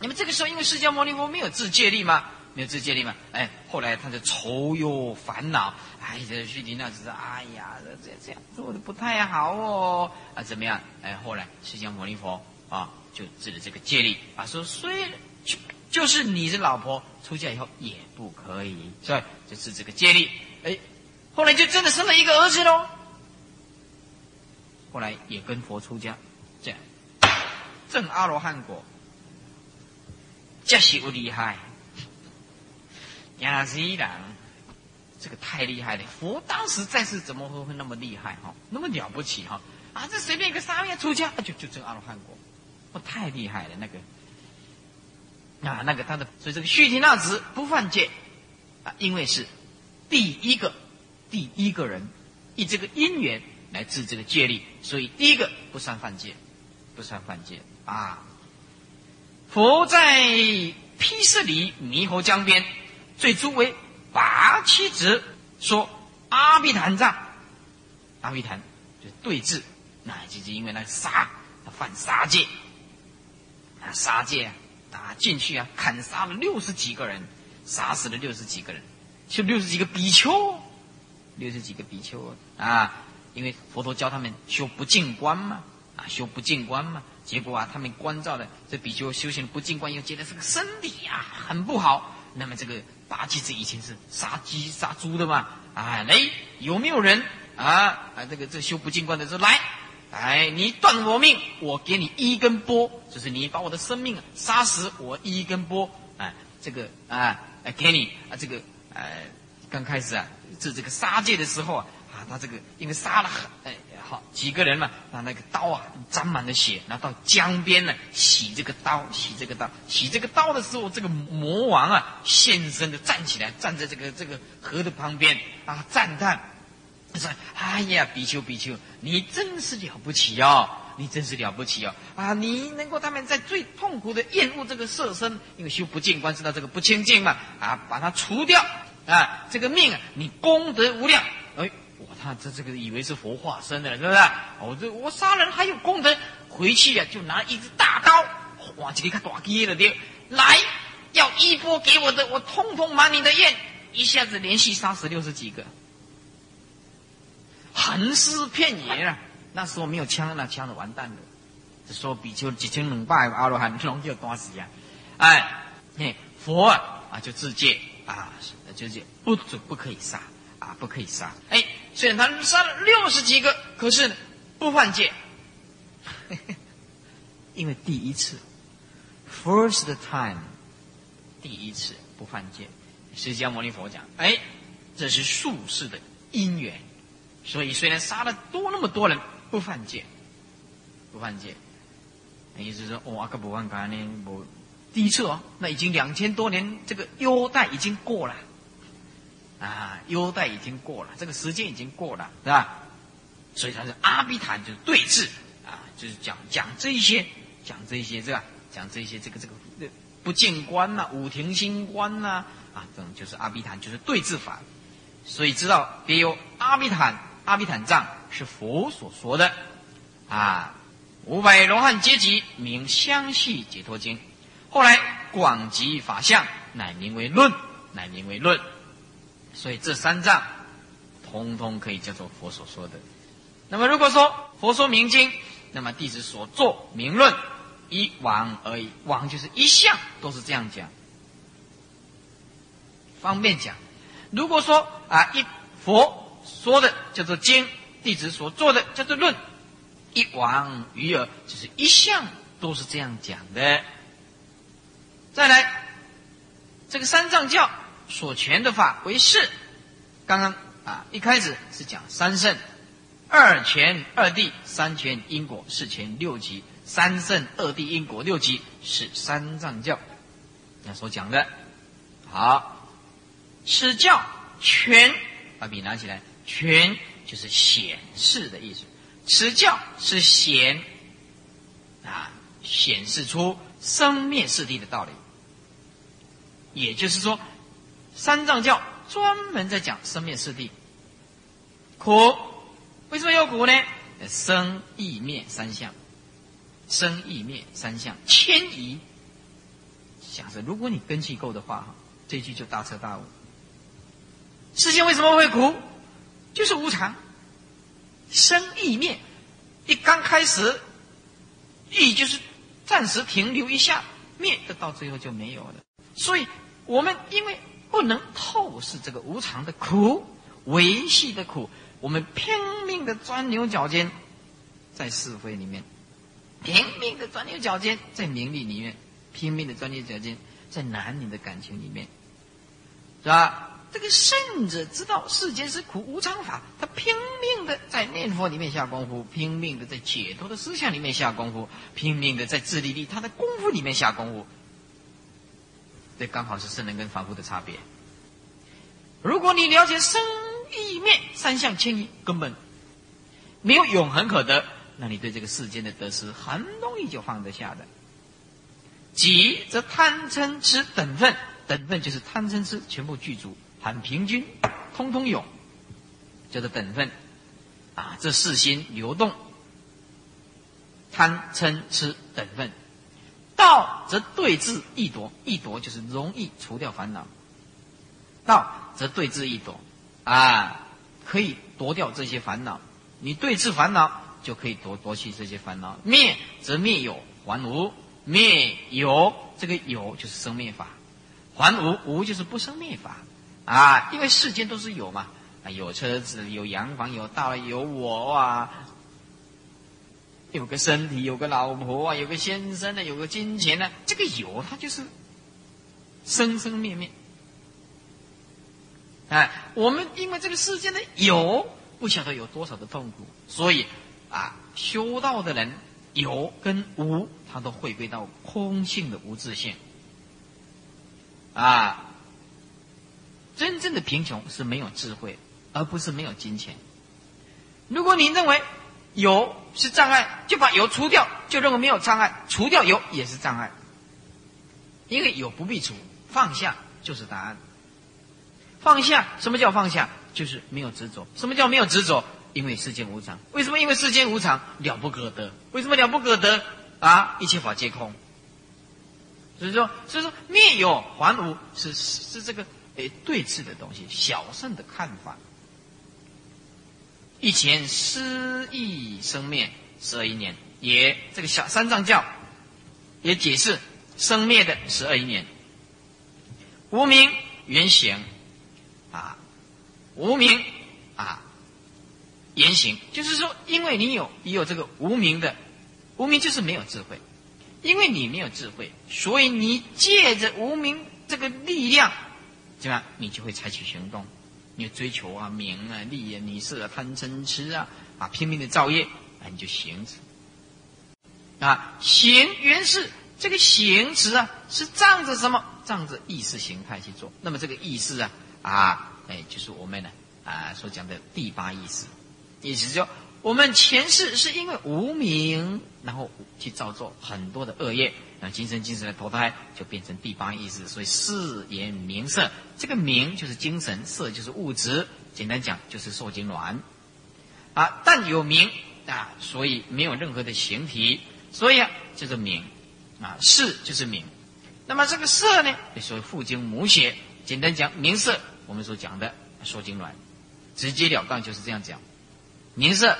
那么这个时候，因为释迦牟尼佛没有自戒力吗？没有自戒力吗？哎，后来他就愁忧烦恼，哎，这须提那只是，哎呀，这这这样做的不太好哦，啊，怎么样？哎，后来释迦牟尼佛啊，就治了这个戒律啊，说虽就就是你的老婆出家以后也不可以，是吧？就治这个戒律，哎，后来就真的生了一个儿子喽。后来也跟佛出家，这样证阿罗汉果。这是不厉害，亚西人，这个太厉害了。佛当时在世怎么会会那么厉害哈？那么了不起哈？啊，这随便一个沙弥出家就就证阿罗汉果，我太厉害了那个。啊，那个他的所以这个须提那子不犯戒啊，因为是第一个第一个人以这个因缘来治这个戒律，所以第一个不算犯戒，不算犯戒啊。佛在毗舍离猕猴江边，最初为拔妻子说阿毗昙藏，阿毗昙就是对峙，那就是因为那个杀他犯杀戒，啊杀戒啊，打进去啊，砍杀了六十几个人，杀死了六十几个人，就六十几个比丘，六十几个比丘啊，因为佛陀教他们修不净观嘛，啊修不净观嘛。结果啊，他们关照的这比丘修行不净观，又觉得这个身体呀很不好。那么这个八戒这以前是杀鸡杀猪的嘛？啊，来有没有人啊啊？这个这修不净观的说来，哎，你断我命，我给你一根波，就是你把我的生命杀死，我一根波。啊，这个啊，给你啊，这个呃，刚开始啊这这个杀戒的时候啊，他这个因为杀了哎好几个人嘛，那那个刀啊沾满了血，然后到江边呢洗这个刀，洗这个刀，洗这个刀的时候，这个魔王啊现身的站起来，站在这个这个河的旁边啊赞叹，说：“哎呀，比丘比丘，你真是了不起哦，你真是了不起哦啊！你能够他们在最痛苦的厌恶这个色身，因为修不净观知道这个不清净嘛啊，把它除掉啊，这个命啊，你功德无量。”我他这这个以为是佛化身的，是不是？我这我杀人还有功德，回去呀就拿一只大刀，哇，这个看大鸡了的，来要一波给我的，我通通满你的愿，一下子连续杀死六十几个，横尸遍野啊！那时候没有枪，那枪都完蛋了。说比丘几千两百阿罗汉龙就多死呀！哎，嘿，佛啊啊就自戒啊，就是不准不可以杀。啊，不可以杀！哎，虽然他杀了六十几个，可是不犯戒，因为第一次，first time，第一次不犯戒。释迦牟尼佛讲，哎，这是术士的因缘，所以虽然杀了多那么多人，不犯戒，不犯戒。意思是说，哇，个不犯戒呢？我第一次哦，那已经两千多年，这个优待已经过了。啊，优待已经过了，这个时间已经过了，是吧？所以他是阿毗昙，就是对峙啊，就是讲讲这些，讲这些，是吧？讲这些，这个这个不见观呐，五庭心观呐，啊，这种就是阿毗昙，就是对峙法。所以知道别有阿毗昙，阿毗昙藏是佛所说的啊。五百罗汉阶级名相系解脱经，后来广集法相，乃名为论，乃名为论。所以这三藏，通通可以叫做佛所说的。那么如果说佛说明经，那么弟子所作名论一往而已，往就是一向，都是这样讲，方便讲。如果说啊一佛说的叫做经，弟子所做的叫做论，一往余耳就是一向，都是这样讲的。再来，这个三藏教。所全的法为是，刚刚啊一开始是讲三圣，二权二谛，三权因果，四权六级，三圣二谛因果六级是三藏教，那所讲的。好，此教全把笔拿起来，全就是显示的意思，此教是显啊显示出生灭四谛的道理，也就是说。三藏教专门在讲生灭四谛，苦为什么有苦呢？生意灭三相，生意灭三相迁移。想着如果你根气够的话，哈，这句就大彻大悟。世间为什么会苦？就是无常，生意灭，一刚开始，意就是暂时停留一下，灭的到最后就没有了。所以我们因为。不能透视这个无常的苦，维系的苦，我们拼命的钻牛角尖，在是非里面，拼命的钻牛角尖，在名利里面，拼命的钻牛角尖，在男女的感情里面，是吧？这个圣者知道世间是苦无常法，他拼命的在念佛里面下功夫，拼命的在解脱的思想里面下功夫，拼命的在自利利他的功夫里面下功夫。这刚好是圣人跟凡夫的差别。如果你了解生、意、灭三相迁移，根本没有永恒可得，那你对这个世间的得失很容易就放得下的。己则贪嗔痴等分，等分就是贪嗔痴全部具足，很平均，通通有，叫做等分。啊，这四心流动，贪嗔痴等分。道则对治易夺，易夺就是容易除掉烦恼。道则对治易夺，啊，可以夺掉这些烦恼。你对治烦恼，就可以夺夺去这些烦恼。灭则灭有还无，灭有这个有就是生灭法，还无无就是不生灭法。啊，因为世间都是有嘛，啊，有车子，有洋房，有道，有我啊。有个身体，有个老婆啊，有个先生呢，有个金钱呢，这个有它就是生生灭灭。哎，我们因为这个世间的有，不晓得有多少的痛苦。所以啊，修道的人有跟无，他都回归到空性的无自性。啊，真正的贫穷是没有智慧，而不是没有金钱。如果你认为有是障碍，就把有除掉，就认为没有障碍，除掉有也是障碍。因为有不必除，放下就是答案。放下，什么叫放下？就是没有执着。什么叫没有执着？因为世间无常。为什么？因为世间无常，了不可得。为什么了不可得？啊，一切法皆空。所以说，所以说灭有还无，是是这个诶对峙的东西。小圣的看法。以前失意生灭十二亿年，也这个小三藏教也解释生灭的十二亿年。无名原形啊，无名啊，言行，就是说，因为你有你有这个无名的，无名就是没有智慧，因为你没有智慧，所以你借着无名这个力量，怎么样？你就会采取行动。你追求啊名啊利啊女色啊贪嗔痴啊啊拼命的造业啊你就行持啊行原是这个行持啊是仗着什么？仗着意识形态去做。那么这个意识啊啊哎就是我们呢啊所讲的第八意识，意思就我们前世是因为无名然后去造作很多的恶业。那今生今世的投胎就变成第八意识，所以四言名色，这个名就是精神，色就是物质，简单讲就是受精卵，啊，但有名啊，所以没有任何的形体，所以啊就是名，啊，色就是名。那么这个色呢，就属于父精母血，简单讲名色，我们所讲的受精卵，直截了当就是这样讲。名色，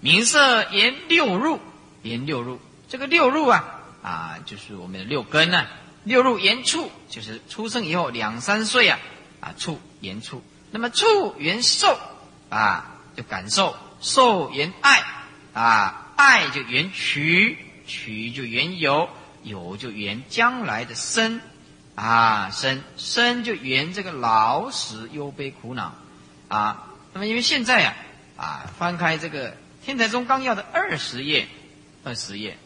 名色言六入，言六入，这个六入啊。啊，就是我们的六根呢，六入言触，就是出生以后两三岁啊，啊触言触，那么触言受，啊就感受，受言爱，啊爱就言取，取就言有，有就言将来的生，啊生生就言这个老死忧悲苦恼，啊那么因为现在啊啊翻开这个《天台宗纲要》的二十页，二十页。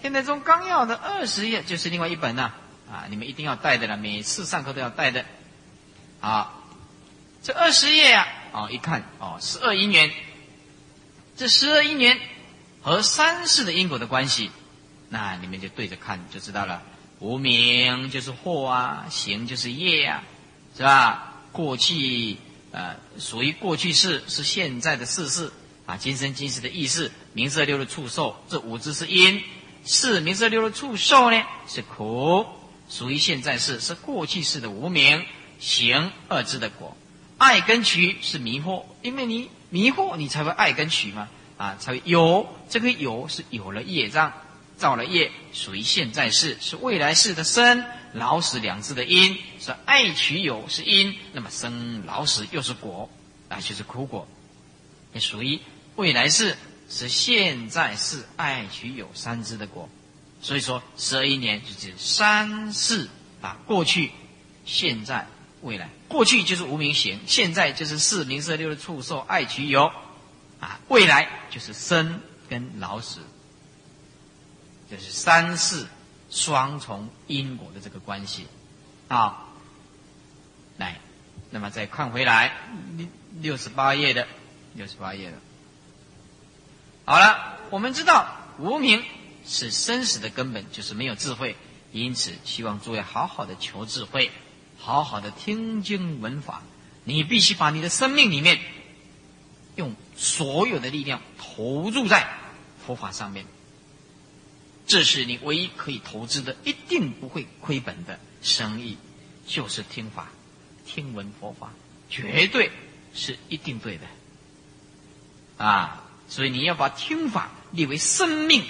天台宗纲要的二十页就是另外一本呢，啊，你们一定要带的了，每次上课都要带的。好，这二十页呀，哦，一看哦，十二因缘，这十二因缘和三世的因果的关系，那你们就对着看就知道了。无名就是祸啊，行就是业啊，是吧？过去呃，属于过去式，是现在的世事啊，今生今世的意识，名色六的触受，这五支是因。是名色六的触受呢，是苦，属于现在世，是过去式的无名行二字的果。爱跟取是迷惑，因为你迷惑，你才会爱跟取嘛，啊，才会有这个有是有了业障，造了业，属于现在世，是未来世的生老死两字的因，是爱取有是因，那么生老死又是果，啊，就是苦果，也属于未来世。是现在是爱取有三支的果，所以说十二一年就是三世啊，过去、现在、未来。过去就是无名行，现在就是四名色六的触受爱取有，啊，未来就是生跟老死，就是三世双重因果的这个关系啊。来，那么再看回来六六十八页的六十八页的。好了，我们知道无名是生死的根本，就是没有智慧。因此，希望诸位好好的求智慧，好好的听经闻法。你必须把你的生命里面，用所有的力量投入在佛法上面。这是你唯一可以投资的，一定不会亏本的生意，就是听法、听闻佛法，绝对是一定对的。啊！所以你要把听法列为生命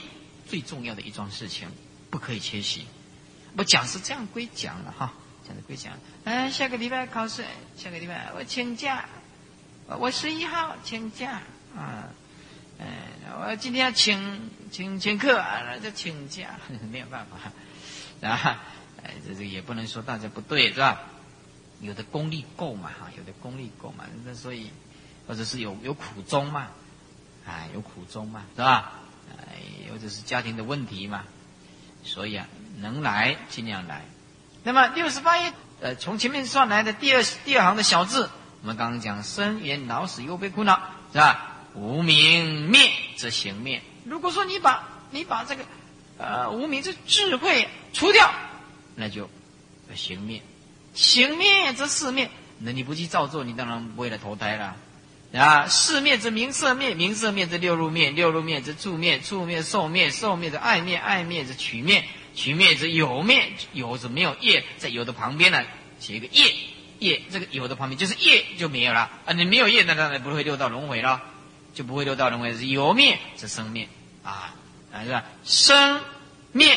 最重要的一桩事情，不可以缺席。我讲是这样归讲了哈，讲的归讲。哎，下个礼拜考试，下个礼拜我请假，我十一号请假啊。哎，我今天要请请请客，那就请假，没有办法啊。哎，这这也不能说大家不对是吧？有的功力够嘛哈，有的功力够嘛，那所以。或者是有有苦衷嘛，哎，有苦衷嘛，是吧？哎，或者是家庭的问题嘛，所以啊，能来尽量来。那么六十八页，呃，从前面算来的第二第二行的小字，我们刚刚讲生缘老死忧悲苦恼，是吧？无明灭则行灭。如果说你把你把这个呃无明这智慧除掉，那就行灭。行灭则四灭。那你不去照做，你当然不会来投胎了。啊，四面之名色面，名色面之六入面，六入面之住面，住面受面，受面之爱面，爱面之取面，取面之有面，有是没有业，在有的旁边呢写一个业，业这个有的旁边就是业就没有了啊，你没有业，那当然不会六道轮回了。就不会六道轮回，是有灭则生灭啊，啊是吧？生灭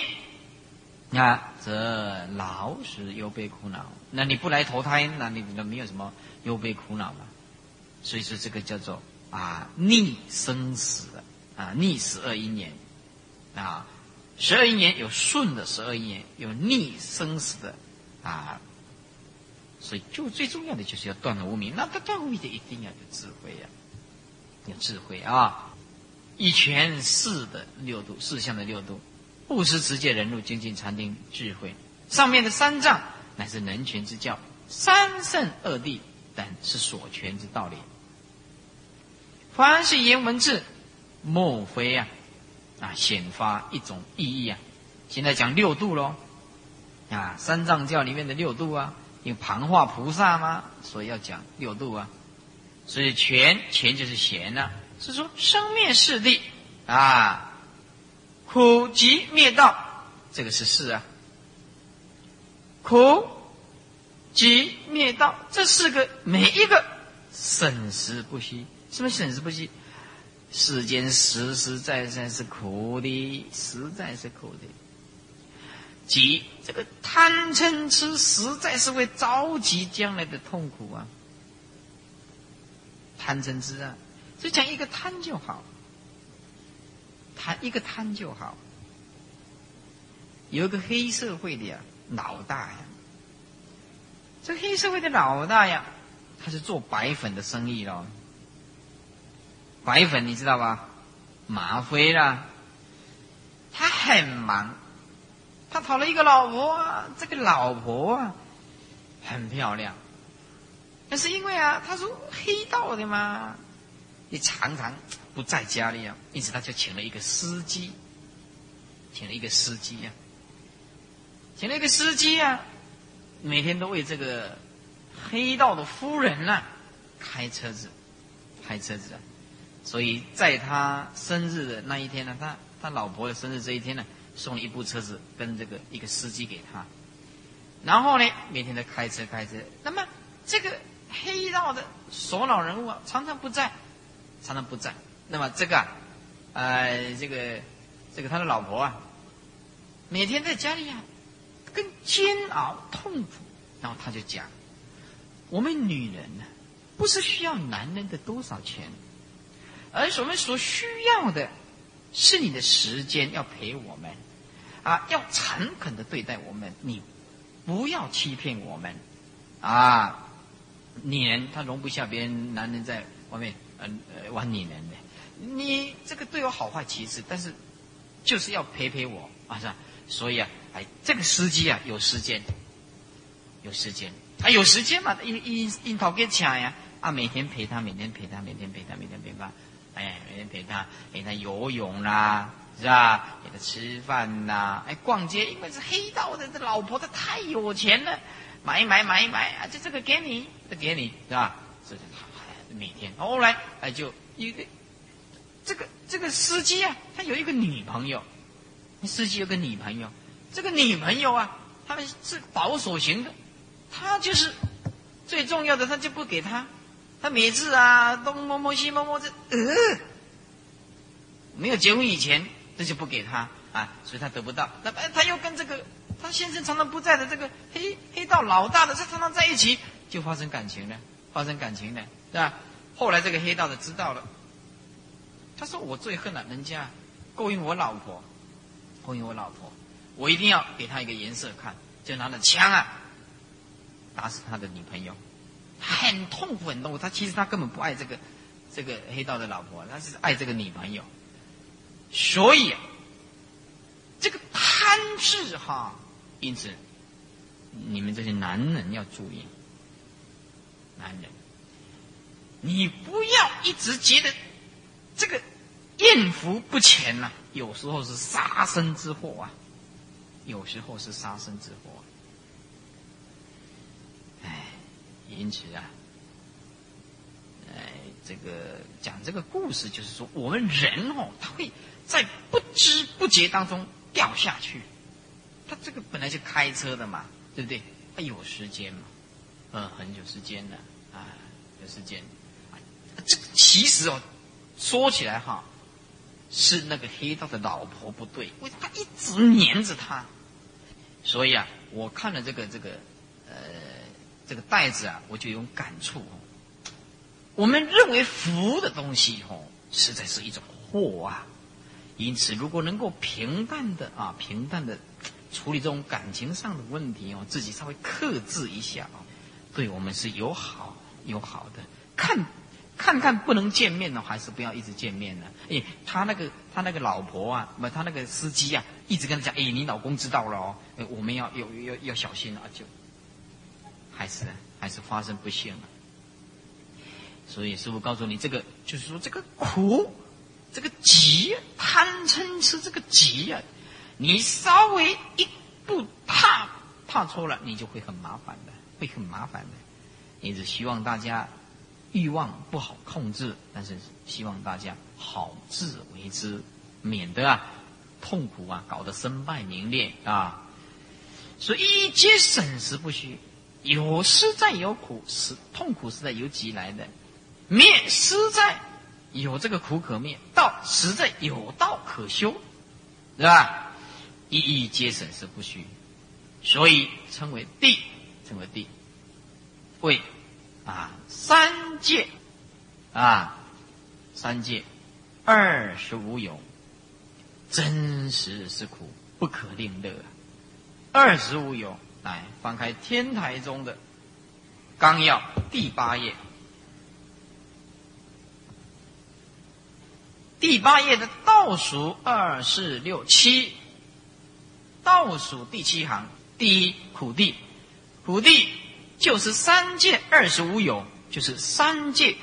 啊，则老死忧悲苦恼。那你不来投胎，那你那没有什么忧悲苦恼嘛？所以说这个叫做啊逆生死啊逆十二因年啊，十二因年有顺的十二因年，有逆生死的啊。所以就最重要的就是要断了无明，那他断无明的一定要有智慧呀。有智慧啊！一全四的六度，四相的六度，不失持戒忍辱精进禅定智慧。上面的三藏乃是能权之教，三圣二谛等是所全之道理。凡是言文字，莫非啊啊显发一种意义啊！现在讲六度喽啊，三藏教里面的六度啊，因为旁化菩萨嘛，所以要讲六度啊。所以全全就是贤呐，是说生灭四谛啊，苦集灭道，这个是事啊。苦集灭道这四个每一个生死不息，什么损失不起？世间实实在在是苦的，实在是苦的。集这个贪嗔痴，实在是会着急将来的痛苦啊。贪嗔痴啊，就讲一个贪就好，贪一个贪就好。有一个黑社会的呀老大呀，这黑社会的老大呀，他是做白粉的生意咯。白粉你知道吧？麻灰啦，他很忙，他讨了一个老婆，这个老婆啊很漂亮。但是因为啊，他是黑道的嘛，你常常不在家里啊，因此他就请了一个司机，请了一个司机呀，请了一个司机啊，每天都为这个黑道的夫人呐开车子，开车子啊，所以在他生日的那一天呢，他他老婆的生日这一天呢，送了一部车子跟这个一个司机给他，然后呢，每天都开车开车，那么这个。黑道的首脑人物啊，常常不在，常常不在。那么这个，啊，呃，这个，这个他的老婆啊，每天在家里啊，更煎熬痛苦。然后他就讲：我们女人呢，不是需要男人的多少钱，而我们所需要的，是你的时间要陪我们，啊，要诚恳的对待我们，你不要欺骗我们，啊。女人她容不下别人男人在外面嗯呃玩女人的，你这个对我好坏其次，但是就是要陪陪我啊是吧？所以啊，哎这个司机啊有时间，有时间，他有时间嘛，樱樱樱桃给抢呀啊每天陪他，每天陪他，每天陪他，每天陪他，哎每天陪他，陪他游泳啦是吧？给他吃饭呐，哎逛街，因为是黑道的，这老婆她太有钱了。买买买买啊！就这个给你，这给你，是吧？这每天后来哎，就一个这个这个司机啊，他有一个女朋友，司机有个女朋友，这个女朋友啊，他们是保守型的，他就是最重要的，他就不给他，他每次啊东摸摸西摸摸，这呃没有结婚以前，这就不给他啊，所以他得不到。那他又跟这个。他先生常常不在的这个黑黑道老大的，他常常在一起，就发生感情了，发生感情了，是吧？后来这个黑道的知道了，他说：“我最恨了人家勾引我老婆，勾引我老婆，我一定要给他一个颜色看，就拿着枪啊，打死他的女朋友。很痛苦，很痛苦。他其实他根本不爱这个这个黑道的老婆，他是爱这个女朋友，所以这个贪字哈，因此你们这些男人要注意，男人，你不要一直觉得这个艳福不浅呐，有时候是杀身之祸啊，有时候是杀身之祸。哎，因此啊。哎这个讲这个故事，就是说我们人哦，他会在不知不觉当中掉下去。他这个本来就开车的嘛，对不对？他有时间嘛，嗯，很有时间的啊，有时间。这其实哦，说起来哈，是那个黑道的老婆不对，为他一直黏着他。所以啊，我看了这个这个这个袋子啊，我就有感触哦。我们认为福的东西，哦，实在是一种祸啊。因此，如果能够平淡的啊，平淡的处理这种感情上的问题哦，自己稍微克制一下啊，对我们是有好有好的。看，看看不能见面呢，还是不要一直见面呢？哎，他那个他那个老婆啊，不，他那个司机啊，一直跟他讲，哎，你老公知道了哦，我们要要要要小心啊，就还是还是发生不幸了。所以师傅告诉你，这个就是说，这个苦，这个急，贪嗔痴这个急啊，你稍微一步踏踏错了，你就会很麻烦的，会很麻烦的。因此，希望大家欲望不好控制，但是希望大家好自为之，免得啊痛苦啊搞得身败名裂啊。所以一切审时不虚，有失在有苦，是痛苦是在由己来的。灭实在有这个苦可灭，道实在有道可修，是吧？一一皆审是不虚，所以称为地，称为地。为啊，三界啊，三界二十五有，真实是苦，不可令乐。二十五有，来翻开天台中的纲要第八页。第八页的倒数二四六七，倒数第七行，第一苦地，苦地就是三界二十五有，就是三界。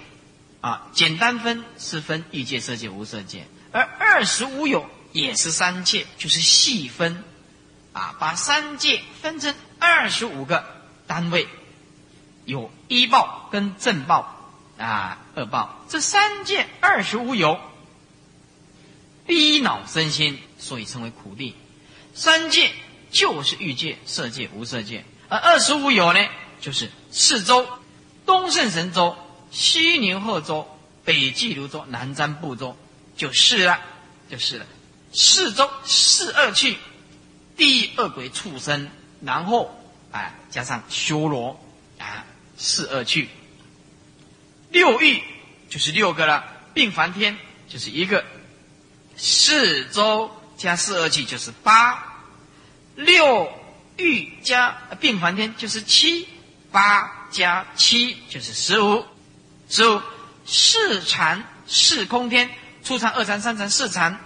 啊，简单分是分欲界、色界、无色界，而二十五有也是三界，就是细分。啊，把三界分成二十五个单位，有一报跟正报啊，二报，这三界二十五有。逼恼身心，所以称为苦地。三界就是欲界、色界、无色界，而二十五有呢，就是四周：东胜神州、西牛贺州、北俱泸州、南瞻部洲，就是了，就是了。四周四恶趣，地恶鬼畜生，然后哎加上修罗啊，四二去。六欲就是六个了，并梵天就是一个。四周加四二去就是八，六欲加并梵天就是七，八加七就是十五，十五四禅四空天，初禅二禅三禅四禅，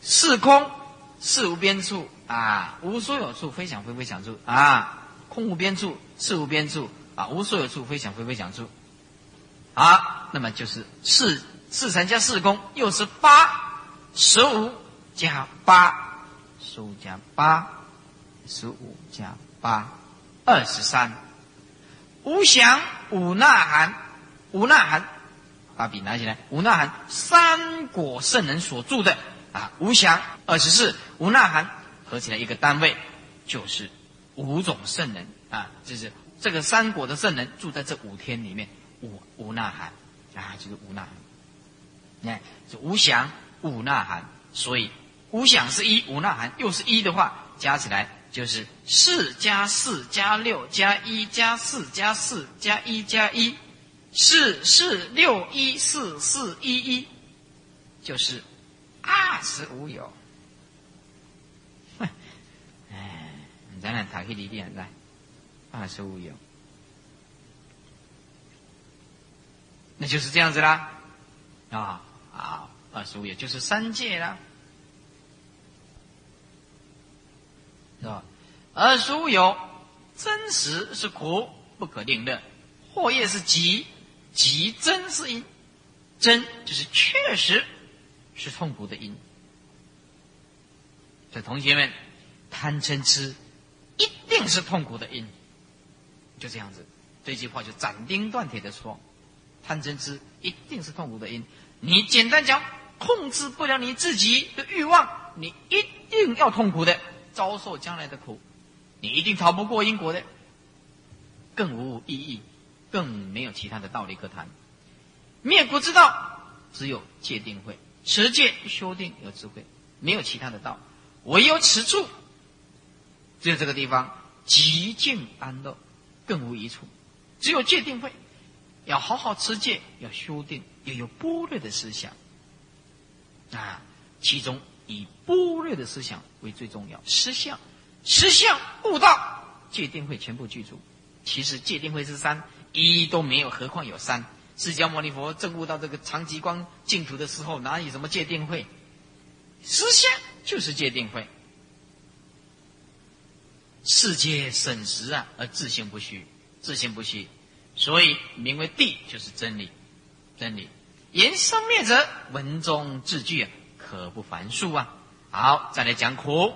四空四无边处啊，无所有处非想非非想处。啊，空无边处是无边处啊，无所有处非想非非想处，好，那么就是四四禅加四公又是八。十五加八，十五加八，十五加八，二十三。无想五呐喊，无呐喊，把笔拿起来。无呐喊，三果圣人所著的。啊。无想二十四，无呐含合起来一个单位，就是五种圣人啊。就是这个三果的圣人住在这五天里面，五五呐喊啊，就是五呐含。你看，这无想。五呐喊，所以五想是一，五呐喊又是一的话，加起来就是四加四加六加一加四加四加一加一，四四六一四四一一，就是二十五有。哎，咱俩打开离地来，二十五有。那就是这样子啦，啊啊二十五也就是三界啦，是吧？二十五有真实是苦，不可定论；或业是极，极真是因，真就是确实是痛苦的因。所以同学们，贪嗔痴定是痛苦的因，就这样子。这句话就斩钉断铁的说，贪嗔痴一定是痛苦的因。你简单讲，控制不了你自己的欲望，你一定要痛苦的，遭受将来的苦，你一定逃不过因果的，更无意义，更没有其他的道理可谈。灭苦之道，只有戒定慧，持戒修定有智慧，没有其他的道，唯有此处，只有这个地方。极静安乐，更无一处。只有戒定慧，要好好持戒，要修定，要有般若的思想啊。其中以般若的思想为最重要，实相、实相悟道，戒定慧全部具足。其实戒定慧是三，一都没有，何况有三？释迦牟尼佛证悟到这个长极光净土的时候，哪有什么戒定慧？实相就是戒定慧，世界审实啊，而自性不虚。自信不虚，所以名为地，就是真理。真理言生灭者，文中字句啊，可不凡数啊。好，再来讲苦，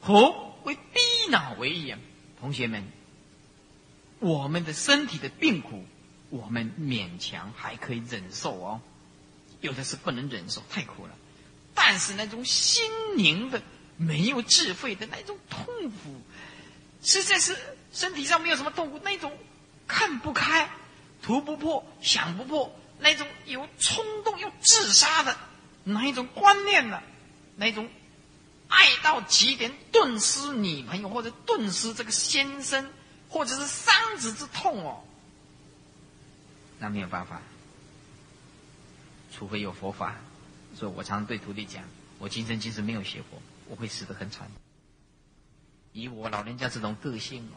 苦为逼恼为也。同学们，我们的身体的病苦，我们勉强还可以忍受哦。有的是不能忍受，太苦了。但是那种心灵的、没有智慧的那种痛苦，实在是。身体上没有什么痛苦，那种看不开、图不破、想不破，那种有冲动要自杀的那一种观念呢？那种爱到极点，顿失女朋友或者顿失这个先生，或者是丧子之痛哦，那没有办法，除非有佛法。所以我常对徒弟讲：我今生今世没有学佛，我会死得很惨。以我老人家这种个性哦。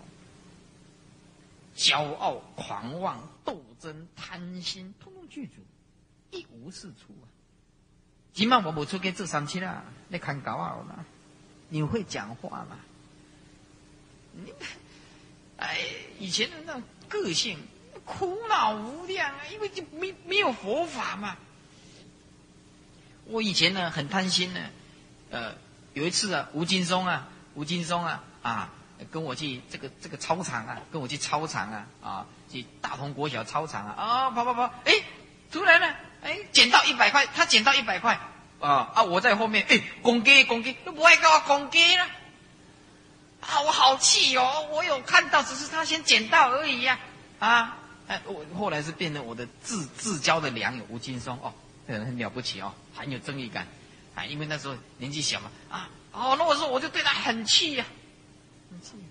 骄傲、狂妄、斗争、贪心，通通具足，一无是处啊！今晚我不出给这三七啦，你看高傲了？你会讲话吗？你哎，以前的那种个性，苦恼无量啊！因为就没没有佛法嘛。我以前呢很贪心呢，呃，有一次啊，吴金松啊，吴金松啊，啊。跟我去这个这个操场啊，跟我去操场啊，啊，去大同国小操场啊，啊，跑跑跑，哎，突然呢，哎，捡到一百块，他捡到一百块，啊啊，我在后面，哎，公鸡公鸡，都不爱跟我公鸡了，啊，我好气哦，我有看到，只是他先捡到而已呀，啊，哎，我后来是变成我的至至交的良友吴金松，哦，这人很了不起哦，很有正义感，啊，因为那时候年纪小嘛，啊，哦，那我说我就对他很气呀。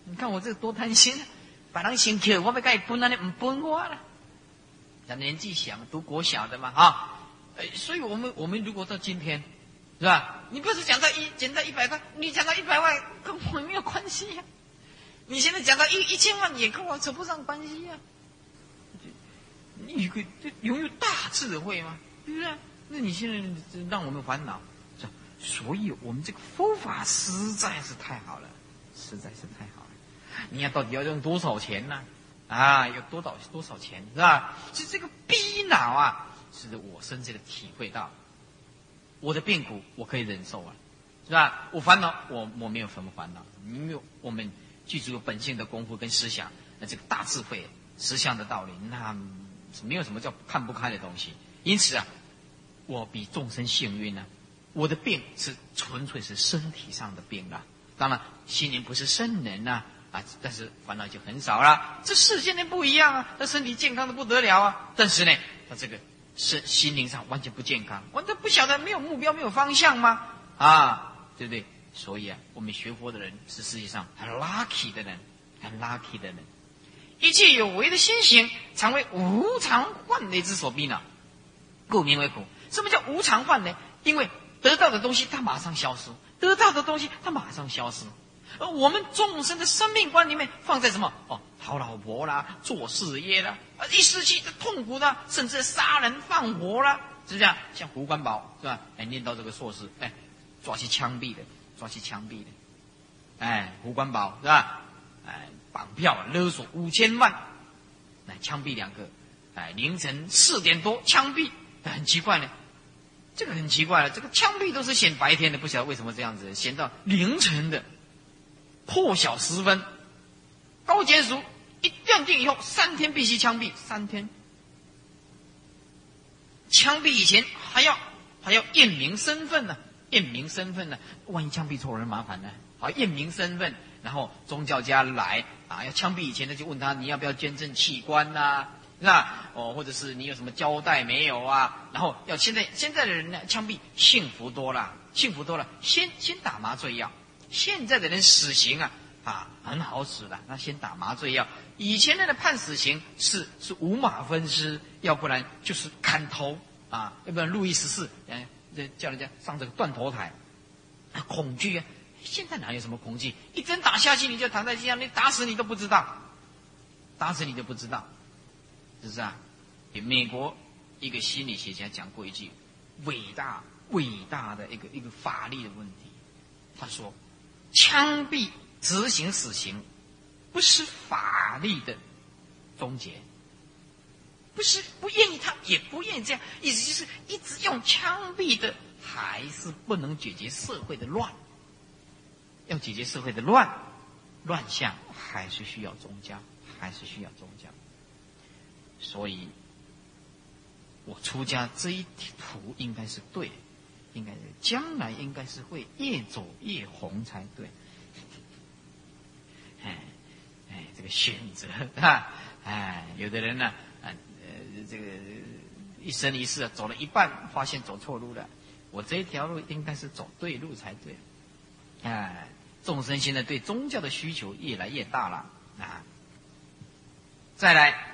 你看我这多贪心啊，把人先扣，我不该分，那你唔分我了。讲年纪小，读国小的嘛，啊，哎，所以我们我们如果到今天，是吧？你不是讲到一捡到一百块，你讲到一百万跟我没有关系呀。你现在讲到一一千万也跟我扯不上关系呀。你可拥有大智慧吗？对不对？那你现在让我们烦恼，所以我们这个佛法实在是太好了。实在是太好了！你要到底要用多少钱呢？啊，有多少多少钱是吧？是这个逼恼啊，是我深切的体会到，我的病苦我可以忍受啊，是吧？我烦恼，我我没有什么烦恼，因为我们具足本性的功夫跟思想，那这个大智慧、实相的道理，那没有什么叫看不开的东西。因此啊，我比众生幸运呢，我的病是纯粹是身体上的病啊。当然，心灵不是圣人呐，啊，但是烦恼就很少了。这世间人不一样啊，他身体健康的不得了啊，但是呢，他这个是心灵上完全不健康，完全不晓得没有目标、没有方向吗？啊，对不对？所以啊，我们学佛的人是世界上很 lucky 的人，很 lucky 的人。一切有为的心行，常为无常幻类之所逼呢，故名为苦。什么叫无常幻呢？因为得到的东西它马上消失。得到的东西，它马上消失。而我们众生的生命观里面放在什么？哦，讨老婆啦，做事业啦，啊，一失去痛苦的，甚至杀人放火啦，是不是？像胡关宝是吧？哎，念到这个硕士，哎，抓去枪毙的，抓去枪毙的，哎，胡关宝是吧？哎，绑票勒索五千万，来枪毙两个，哎，凌晨四点多枪毙，很奇怪呢，这个很奇怪了，这个枪毙都是选白天的，不晓得为什么这样子，选到凌晨的破晓时分，高检署。一断定以后，三天必须枪毙。三天，枪毙以前还要还要验明身份呢，验明身份呢，万一枪毙错人麻烦呢？好，验明身份，然后宗教家来啊，要枪毙以前呢，就问他你要不要捐赠器官呐？是吧？哦，或者是你有什么交代没有啊？然后要现在现在的人呢，枪毙幸福多了，幸福多了。先先打麻醉药，现在的人死刑啊啊很好使的，那先打麻醉药。以前的人判死刑是是五马分尸，要不然就是砍头啊，要不然路易十四嗯，这叫人家上这个断头台，恐惧啊！现在哪有什么恐惧？一针打下去你就躺在地上，你打死你都不知道，打死你都不知道，是不是啊？给美国一个心理学家讲过一句伟大伟大的一个一个法律的问题，他说：枪毙执行死刑。不是法律的终结，不是不愿意他，也不愿意这样，意思就是一直用枪毙的，还是不能解决社会的乱。要解决社会的乱乱象，还是需要宗教，还是需要宗教。所以，我出家这一途应该是对，应该是将来应该是会越走越红才对。哎。哎，这个选择啊，哎，有的人呢，啊，呃，这个一生一世啊走了一半，发现走错路了。我这一条路应该是走对路才对。哎，众生现在对宗教的需求越来越大了啊。再来，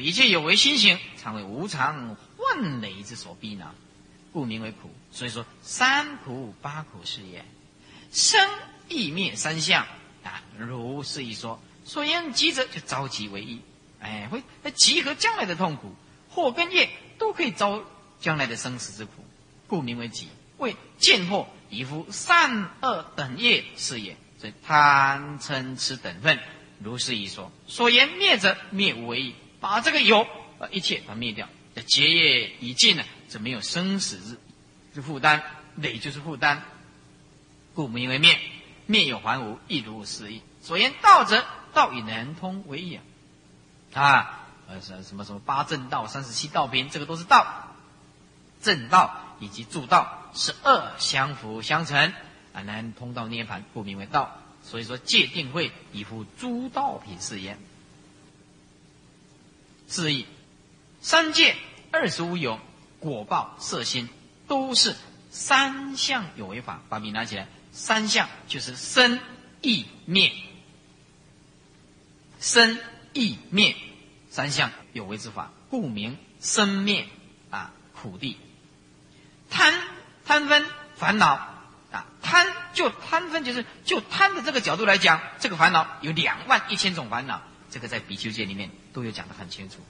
一切有为心行，常为无常幻累之所逼恼，故名为苦。所以说，三苦八苦是也，生亦灭三相。啊，如是一说，所言急者就着急为意，哎，会集合将来的痛苦，祸跟业都可以遭将来的生死之苦，故名为急。为见祸以夫善恶等业是也。所以贪嗔痴等分，如是一说，所言灭者灭无为一，把这个有呃一切把它灭掉，结业已尽呢，则没有生死之负担，累就是负担，故名为灭。灭有还无，亦如是意。所言道者，道以能通为也。啊，呃，什什么什么八正道、三十七道品，这个都是道。正道以及助道是二相辅相成，啊，能通到涅盘，故名为道。所以说，戒定慧以复诸道品是言。是意，三界二十五有果报色心，都是三相有为法。把笔拿起来。三相就是生、意、灭，生、意、灭三相有为之法，故名生灭啊苦地。贪贪分烦恼啊，贪就贪分就是就贪的这个角度来讲，这个烦恼有两万一千种烦恼，这个在比丘戒里面都有讲得很清楚。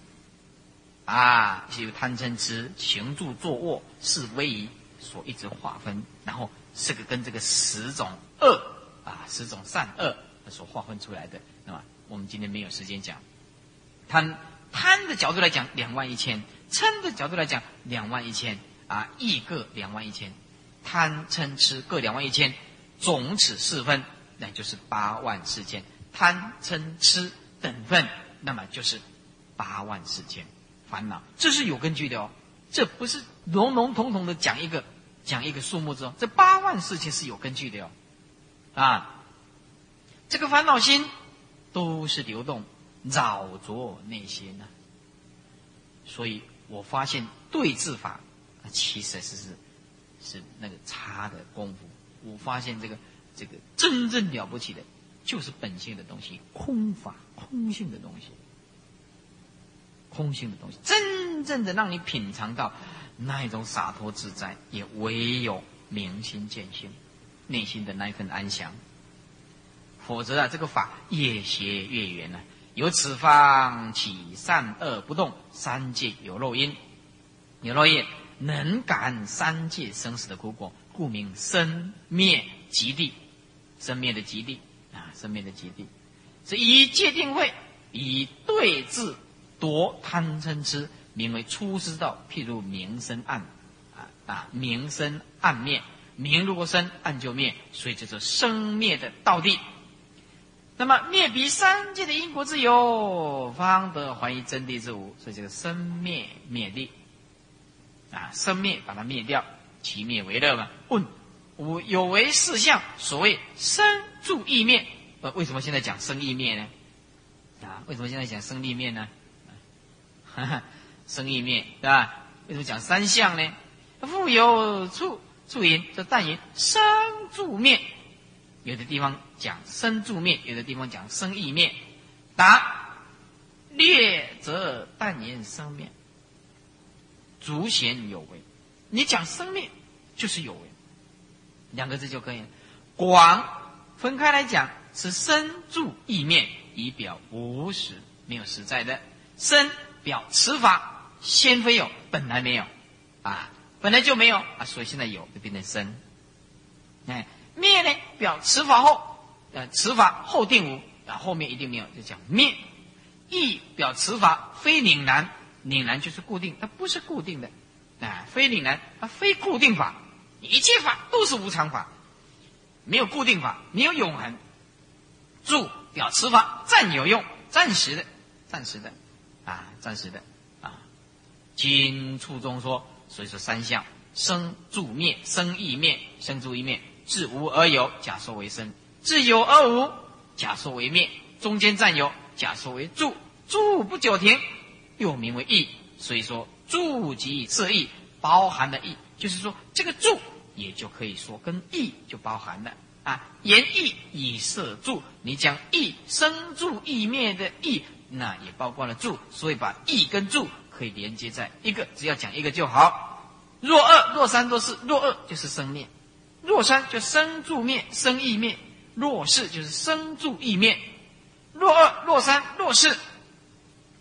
啊，是由贪嗔痴行住坐卧是威仪所一直划分，然后。这个跟这个十种恶啊，十种善恶所划分出来的，那么我们今天没有时间讲。贪贪的角度来讲，两万一千；嗔的角度来讲，两万一千啊，一个两万一千。贪嗔痴各两万一千，总此四分，那就是八万四千。贪嗔痴等分，那么就是八万四千烦恼，这是有根据的哦，这不是笼笼统统的讲一个。讲一个数目之后，这八万四千是有根据的哦，啊，这个烦恼心都是流动，扰着我内心呢。所以我发现对治法，其实是是是那个差的功夫。我发现这个这个真正了不起的，就是本性的东西，空法空性的东西，空性的东西，真正的让你品尝到。那一种洒脱自在，也唯有明心见性，内心的那一份安详。否则啊，这个法越学越远了。由此方起善恶不动，三界有漏因，有漏业能感三界生死的苦果，故名生灭极地，生灭的极地，生灭的极地。是以界定会，以对治夺贪嗔痴，名为出世道。譬如明生暗，啊啊，明生暗灭，明如果生，暗就灭，所以叫做生灭的道地。那么灭彼三界的因果之有，方得怀疑真谛之无，所以这个生灭灭地，啊，生灭把它灭掉，其灭为乐嘛。问，无有为四相，所谓生住异灭。为什么现在讲生意灭呢？啊，为什么现在讲生意灭呢？哈哈，生意灭对吧？为什么讲三相呢？富有处处因，这但言生住灭，有的地方讲生住灭，有的地方讲生意灭。答：略则但言生灭，足显有为。你讲生灭就是有为，两个字就可以了。广分开来讲。是生住意灭，以表无实，没有实在的生表此法先非有，本来没有啊，本来就没有啊，所以现在有就变成生。哎，灭呢表此法后，呃，此法后定无啊，后面一定没有，就讲灭。意表此法非岭南，岭南就是固定，它不是固定的啊，非岭南它非固定法，一切法都是无常法，没有固定法，没有永恒。住表此法暂有用，暂时的，暂时的，啊，暂时的，啊。今处中说，所以说三相生住灭，生亦灭，生住亦灭，自无而有，假说为生；自有而无，假说为灭。中间暂有，假说为住，住不久停，又名为义。所以说住即色义，包含的义，就是说这个住也就可以说跟义就包含了。啊，言意以色住，你讲意生住意灭的意，那也包括了住，所以把意跟住可以连接在一个，只要讲一个就好。若二、若三、若四，若二就是生灭，若三就生住灭、生意灭，若四就是生住意灭。若二、若三、若四，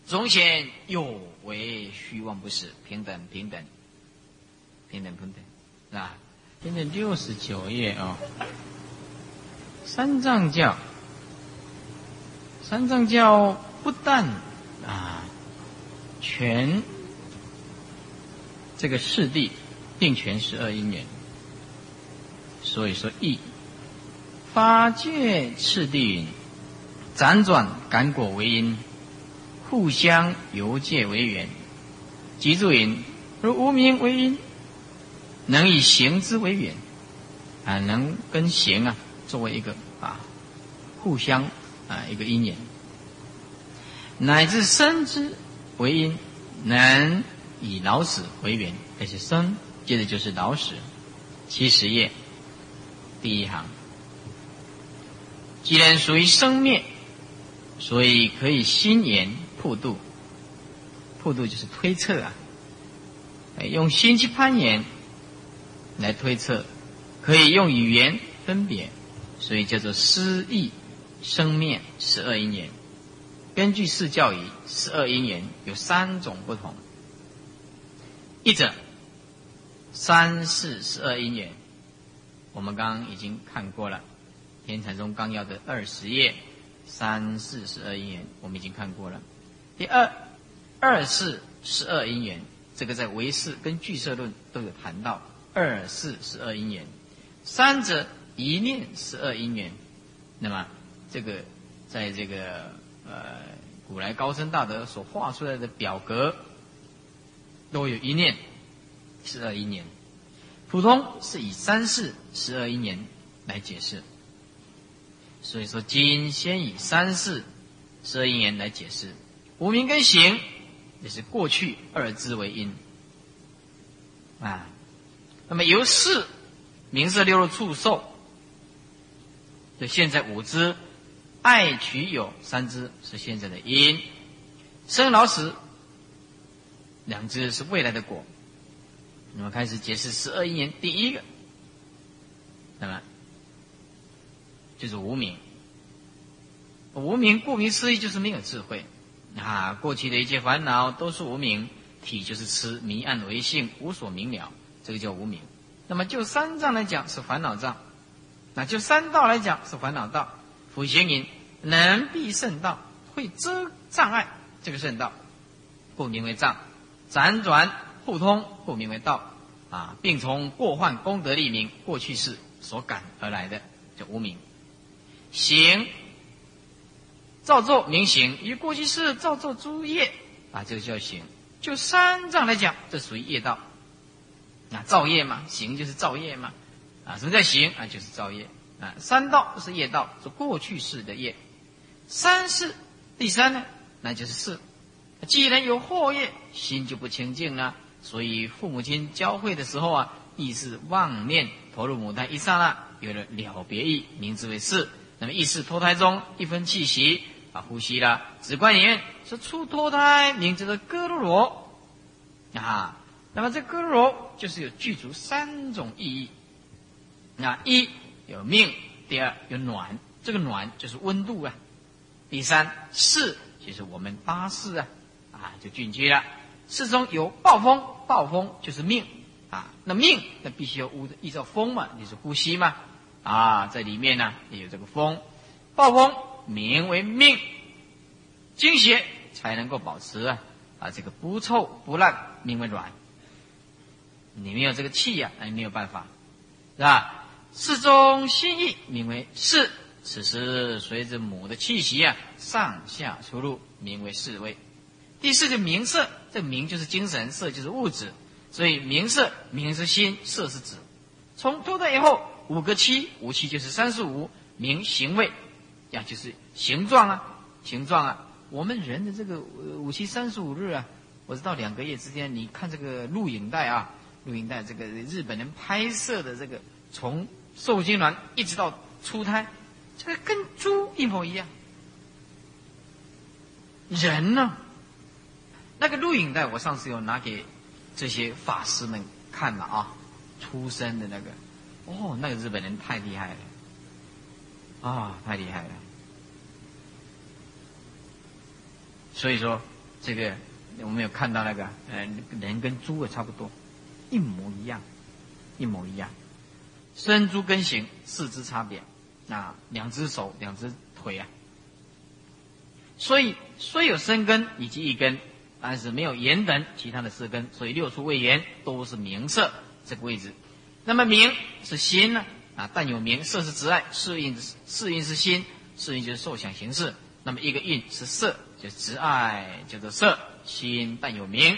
总显有为虚妄不实，平等平等，平等平等，是吧？现在六十九页啊。三藏教，三藏教不但啊，全这个四谛定全十二因缘，所以说义发界次第辗转感果为因，互相由界为缘，即住云如无名为因，能以行之为缘啊，能跟行啊。作为一个啊，互相啊一个因缘，乃至生之为因，能以老死为缘，而且生接着就是老死。七十页第一行，既然属于生灭，所以可以心言破度。破度就是推测啊，用心去攀岩来推测，可以用语言分别。所以叫做失意生灭十二因缘。根据释教仪，十二因缘有三种不同。一者三世十二因缘，我们刚刚已经看过了，《天禅宗纲要》的二十页，三世十二因缘我们已经看过了。第二二世十二因缘，这个在唯识跟俱舍论都有谈到二世十二因缘。三者。一念十二因缘，那么这个在这个呃古来高僧大德所画出来的表格，都有一念十二因缘，普通是以三世十二因缘来解释，所以说今先以三世十二因缘来解释，无名跟行也是过去二字为因。啊，那么由是名色六入触受。现在五支，爱取有三支是现在的因，生老死两支是未来的果。那么开始解释十二因缘，第一个，那么就是无名，无名顾名思义就是没有智慧啊。过去的一切烦恼都是无名，体就是痴迷暗为性，无所明了，这个叫无名。那么就三藏来讲是烦恼障，那就三道来讲是烦恼道。辅行引能避圣道，会遮障碍，这个圣道故名为障。辗转互通，故名为道。啊，并从过患功德利名，过去世所感而来的叫无名。行造作名行，与过去世造作诸业啊，这个叫行。就三藏来讲，这属于业道。那，造业嘛，行就是造业嘛。啊，什么叫行啊？就是造业啊。三道是业道，是过去式的业。三世第三呢，那就是世。既然有祸业，心就不清净了。所以父母亲交汇的时候啊，意识妄念投入母胎一刹那，有了了别意，名字为世。那么意识脱胎中一分气息啊，呼吸了。直观言是出脱胎，名字的哥罗罗啊。那么这哥罗罗就是有具足三种意义。那一有命，第二有暖，这个暖就是温度啊。第三四就是我们八四啊，啊就进去了。四中有暴风，暴风就是命啊。那命那必须要依依照风嘛，你是呼吸嘛啊。在里面呢也有这个风，暴风名为命，精血才能够保持啊啊这个不臭不烂，名为软。你没有这个气呀，那没有办法，是吧？世中心意名为世，此时随着母的气息啊上下出入，名为世位。第四就名色，这名就是精神，色就是物质，所以名色名是心，色是指。从脱胎以后五个七，五七就是三十五名行位，呀就是形状啊，形状啊。我们人的这个五七三十五日啊，我知道两个月之间，你看这个录影带啊，录影带这个日本人拍摄的这个从受精卵一直到出胎，这个跟猪一模一样。人呢？那个录影带，我上次有拿给这些法师们看了啊，出生的那个，哦，那个日本人太厉害了，啊，太厉害了。所以说，这个我们有看到那个，呃，人跟猪也差不多，一模一样，一模一样，身猪跟形四肢差别，啊，两只手，两只腿啊，所以虽有生根以及一根。但是没有眼等其他的四根，所以六处未言都是名色这个位置。那么名是心呢？啊，但有名色是执爱，色印色印是心，色印就是受想行识。那么一个印是色，就执爱叫做色。心但有名，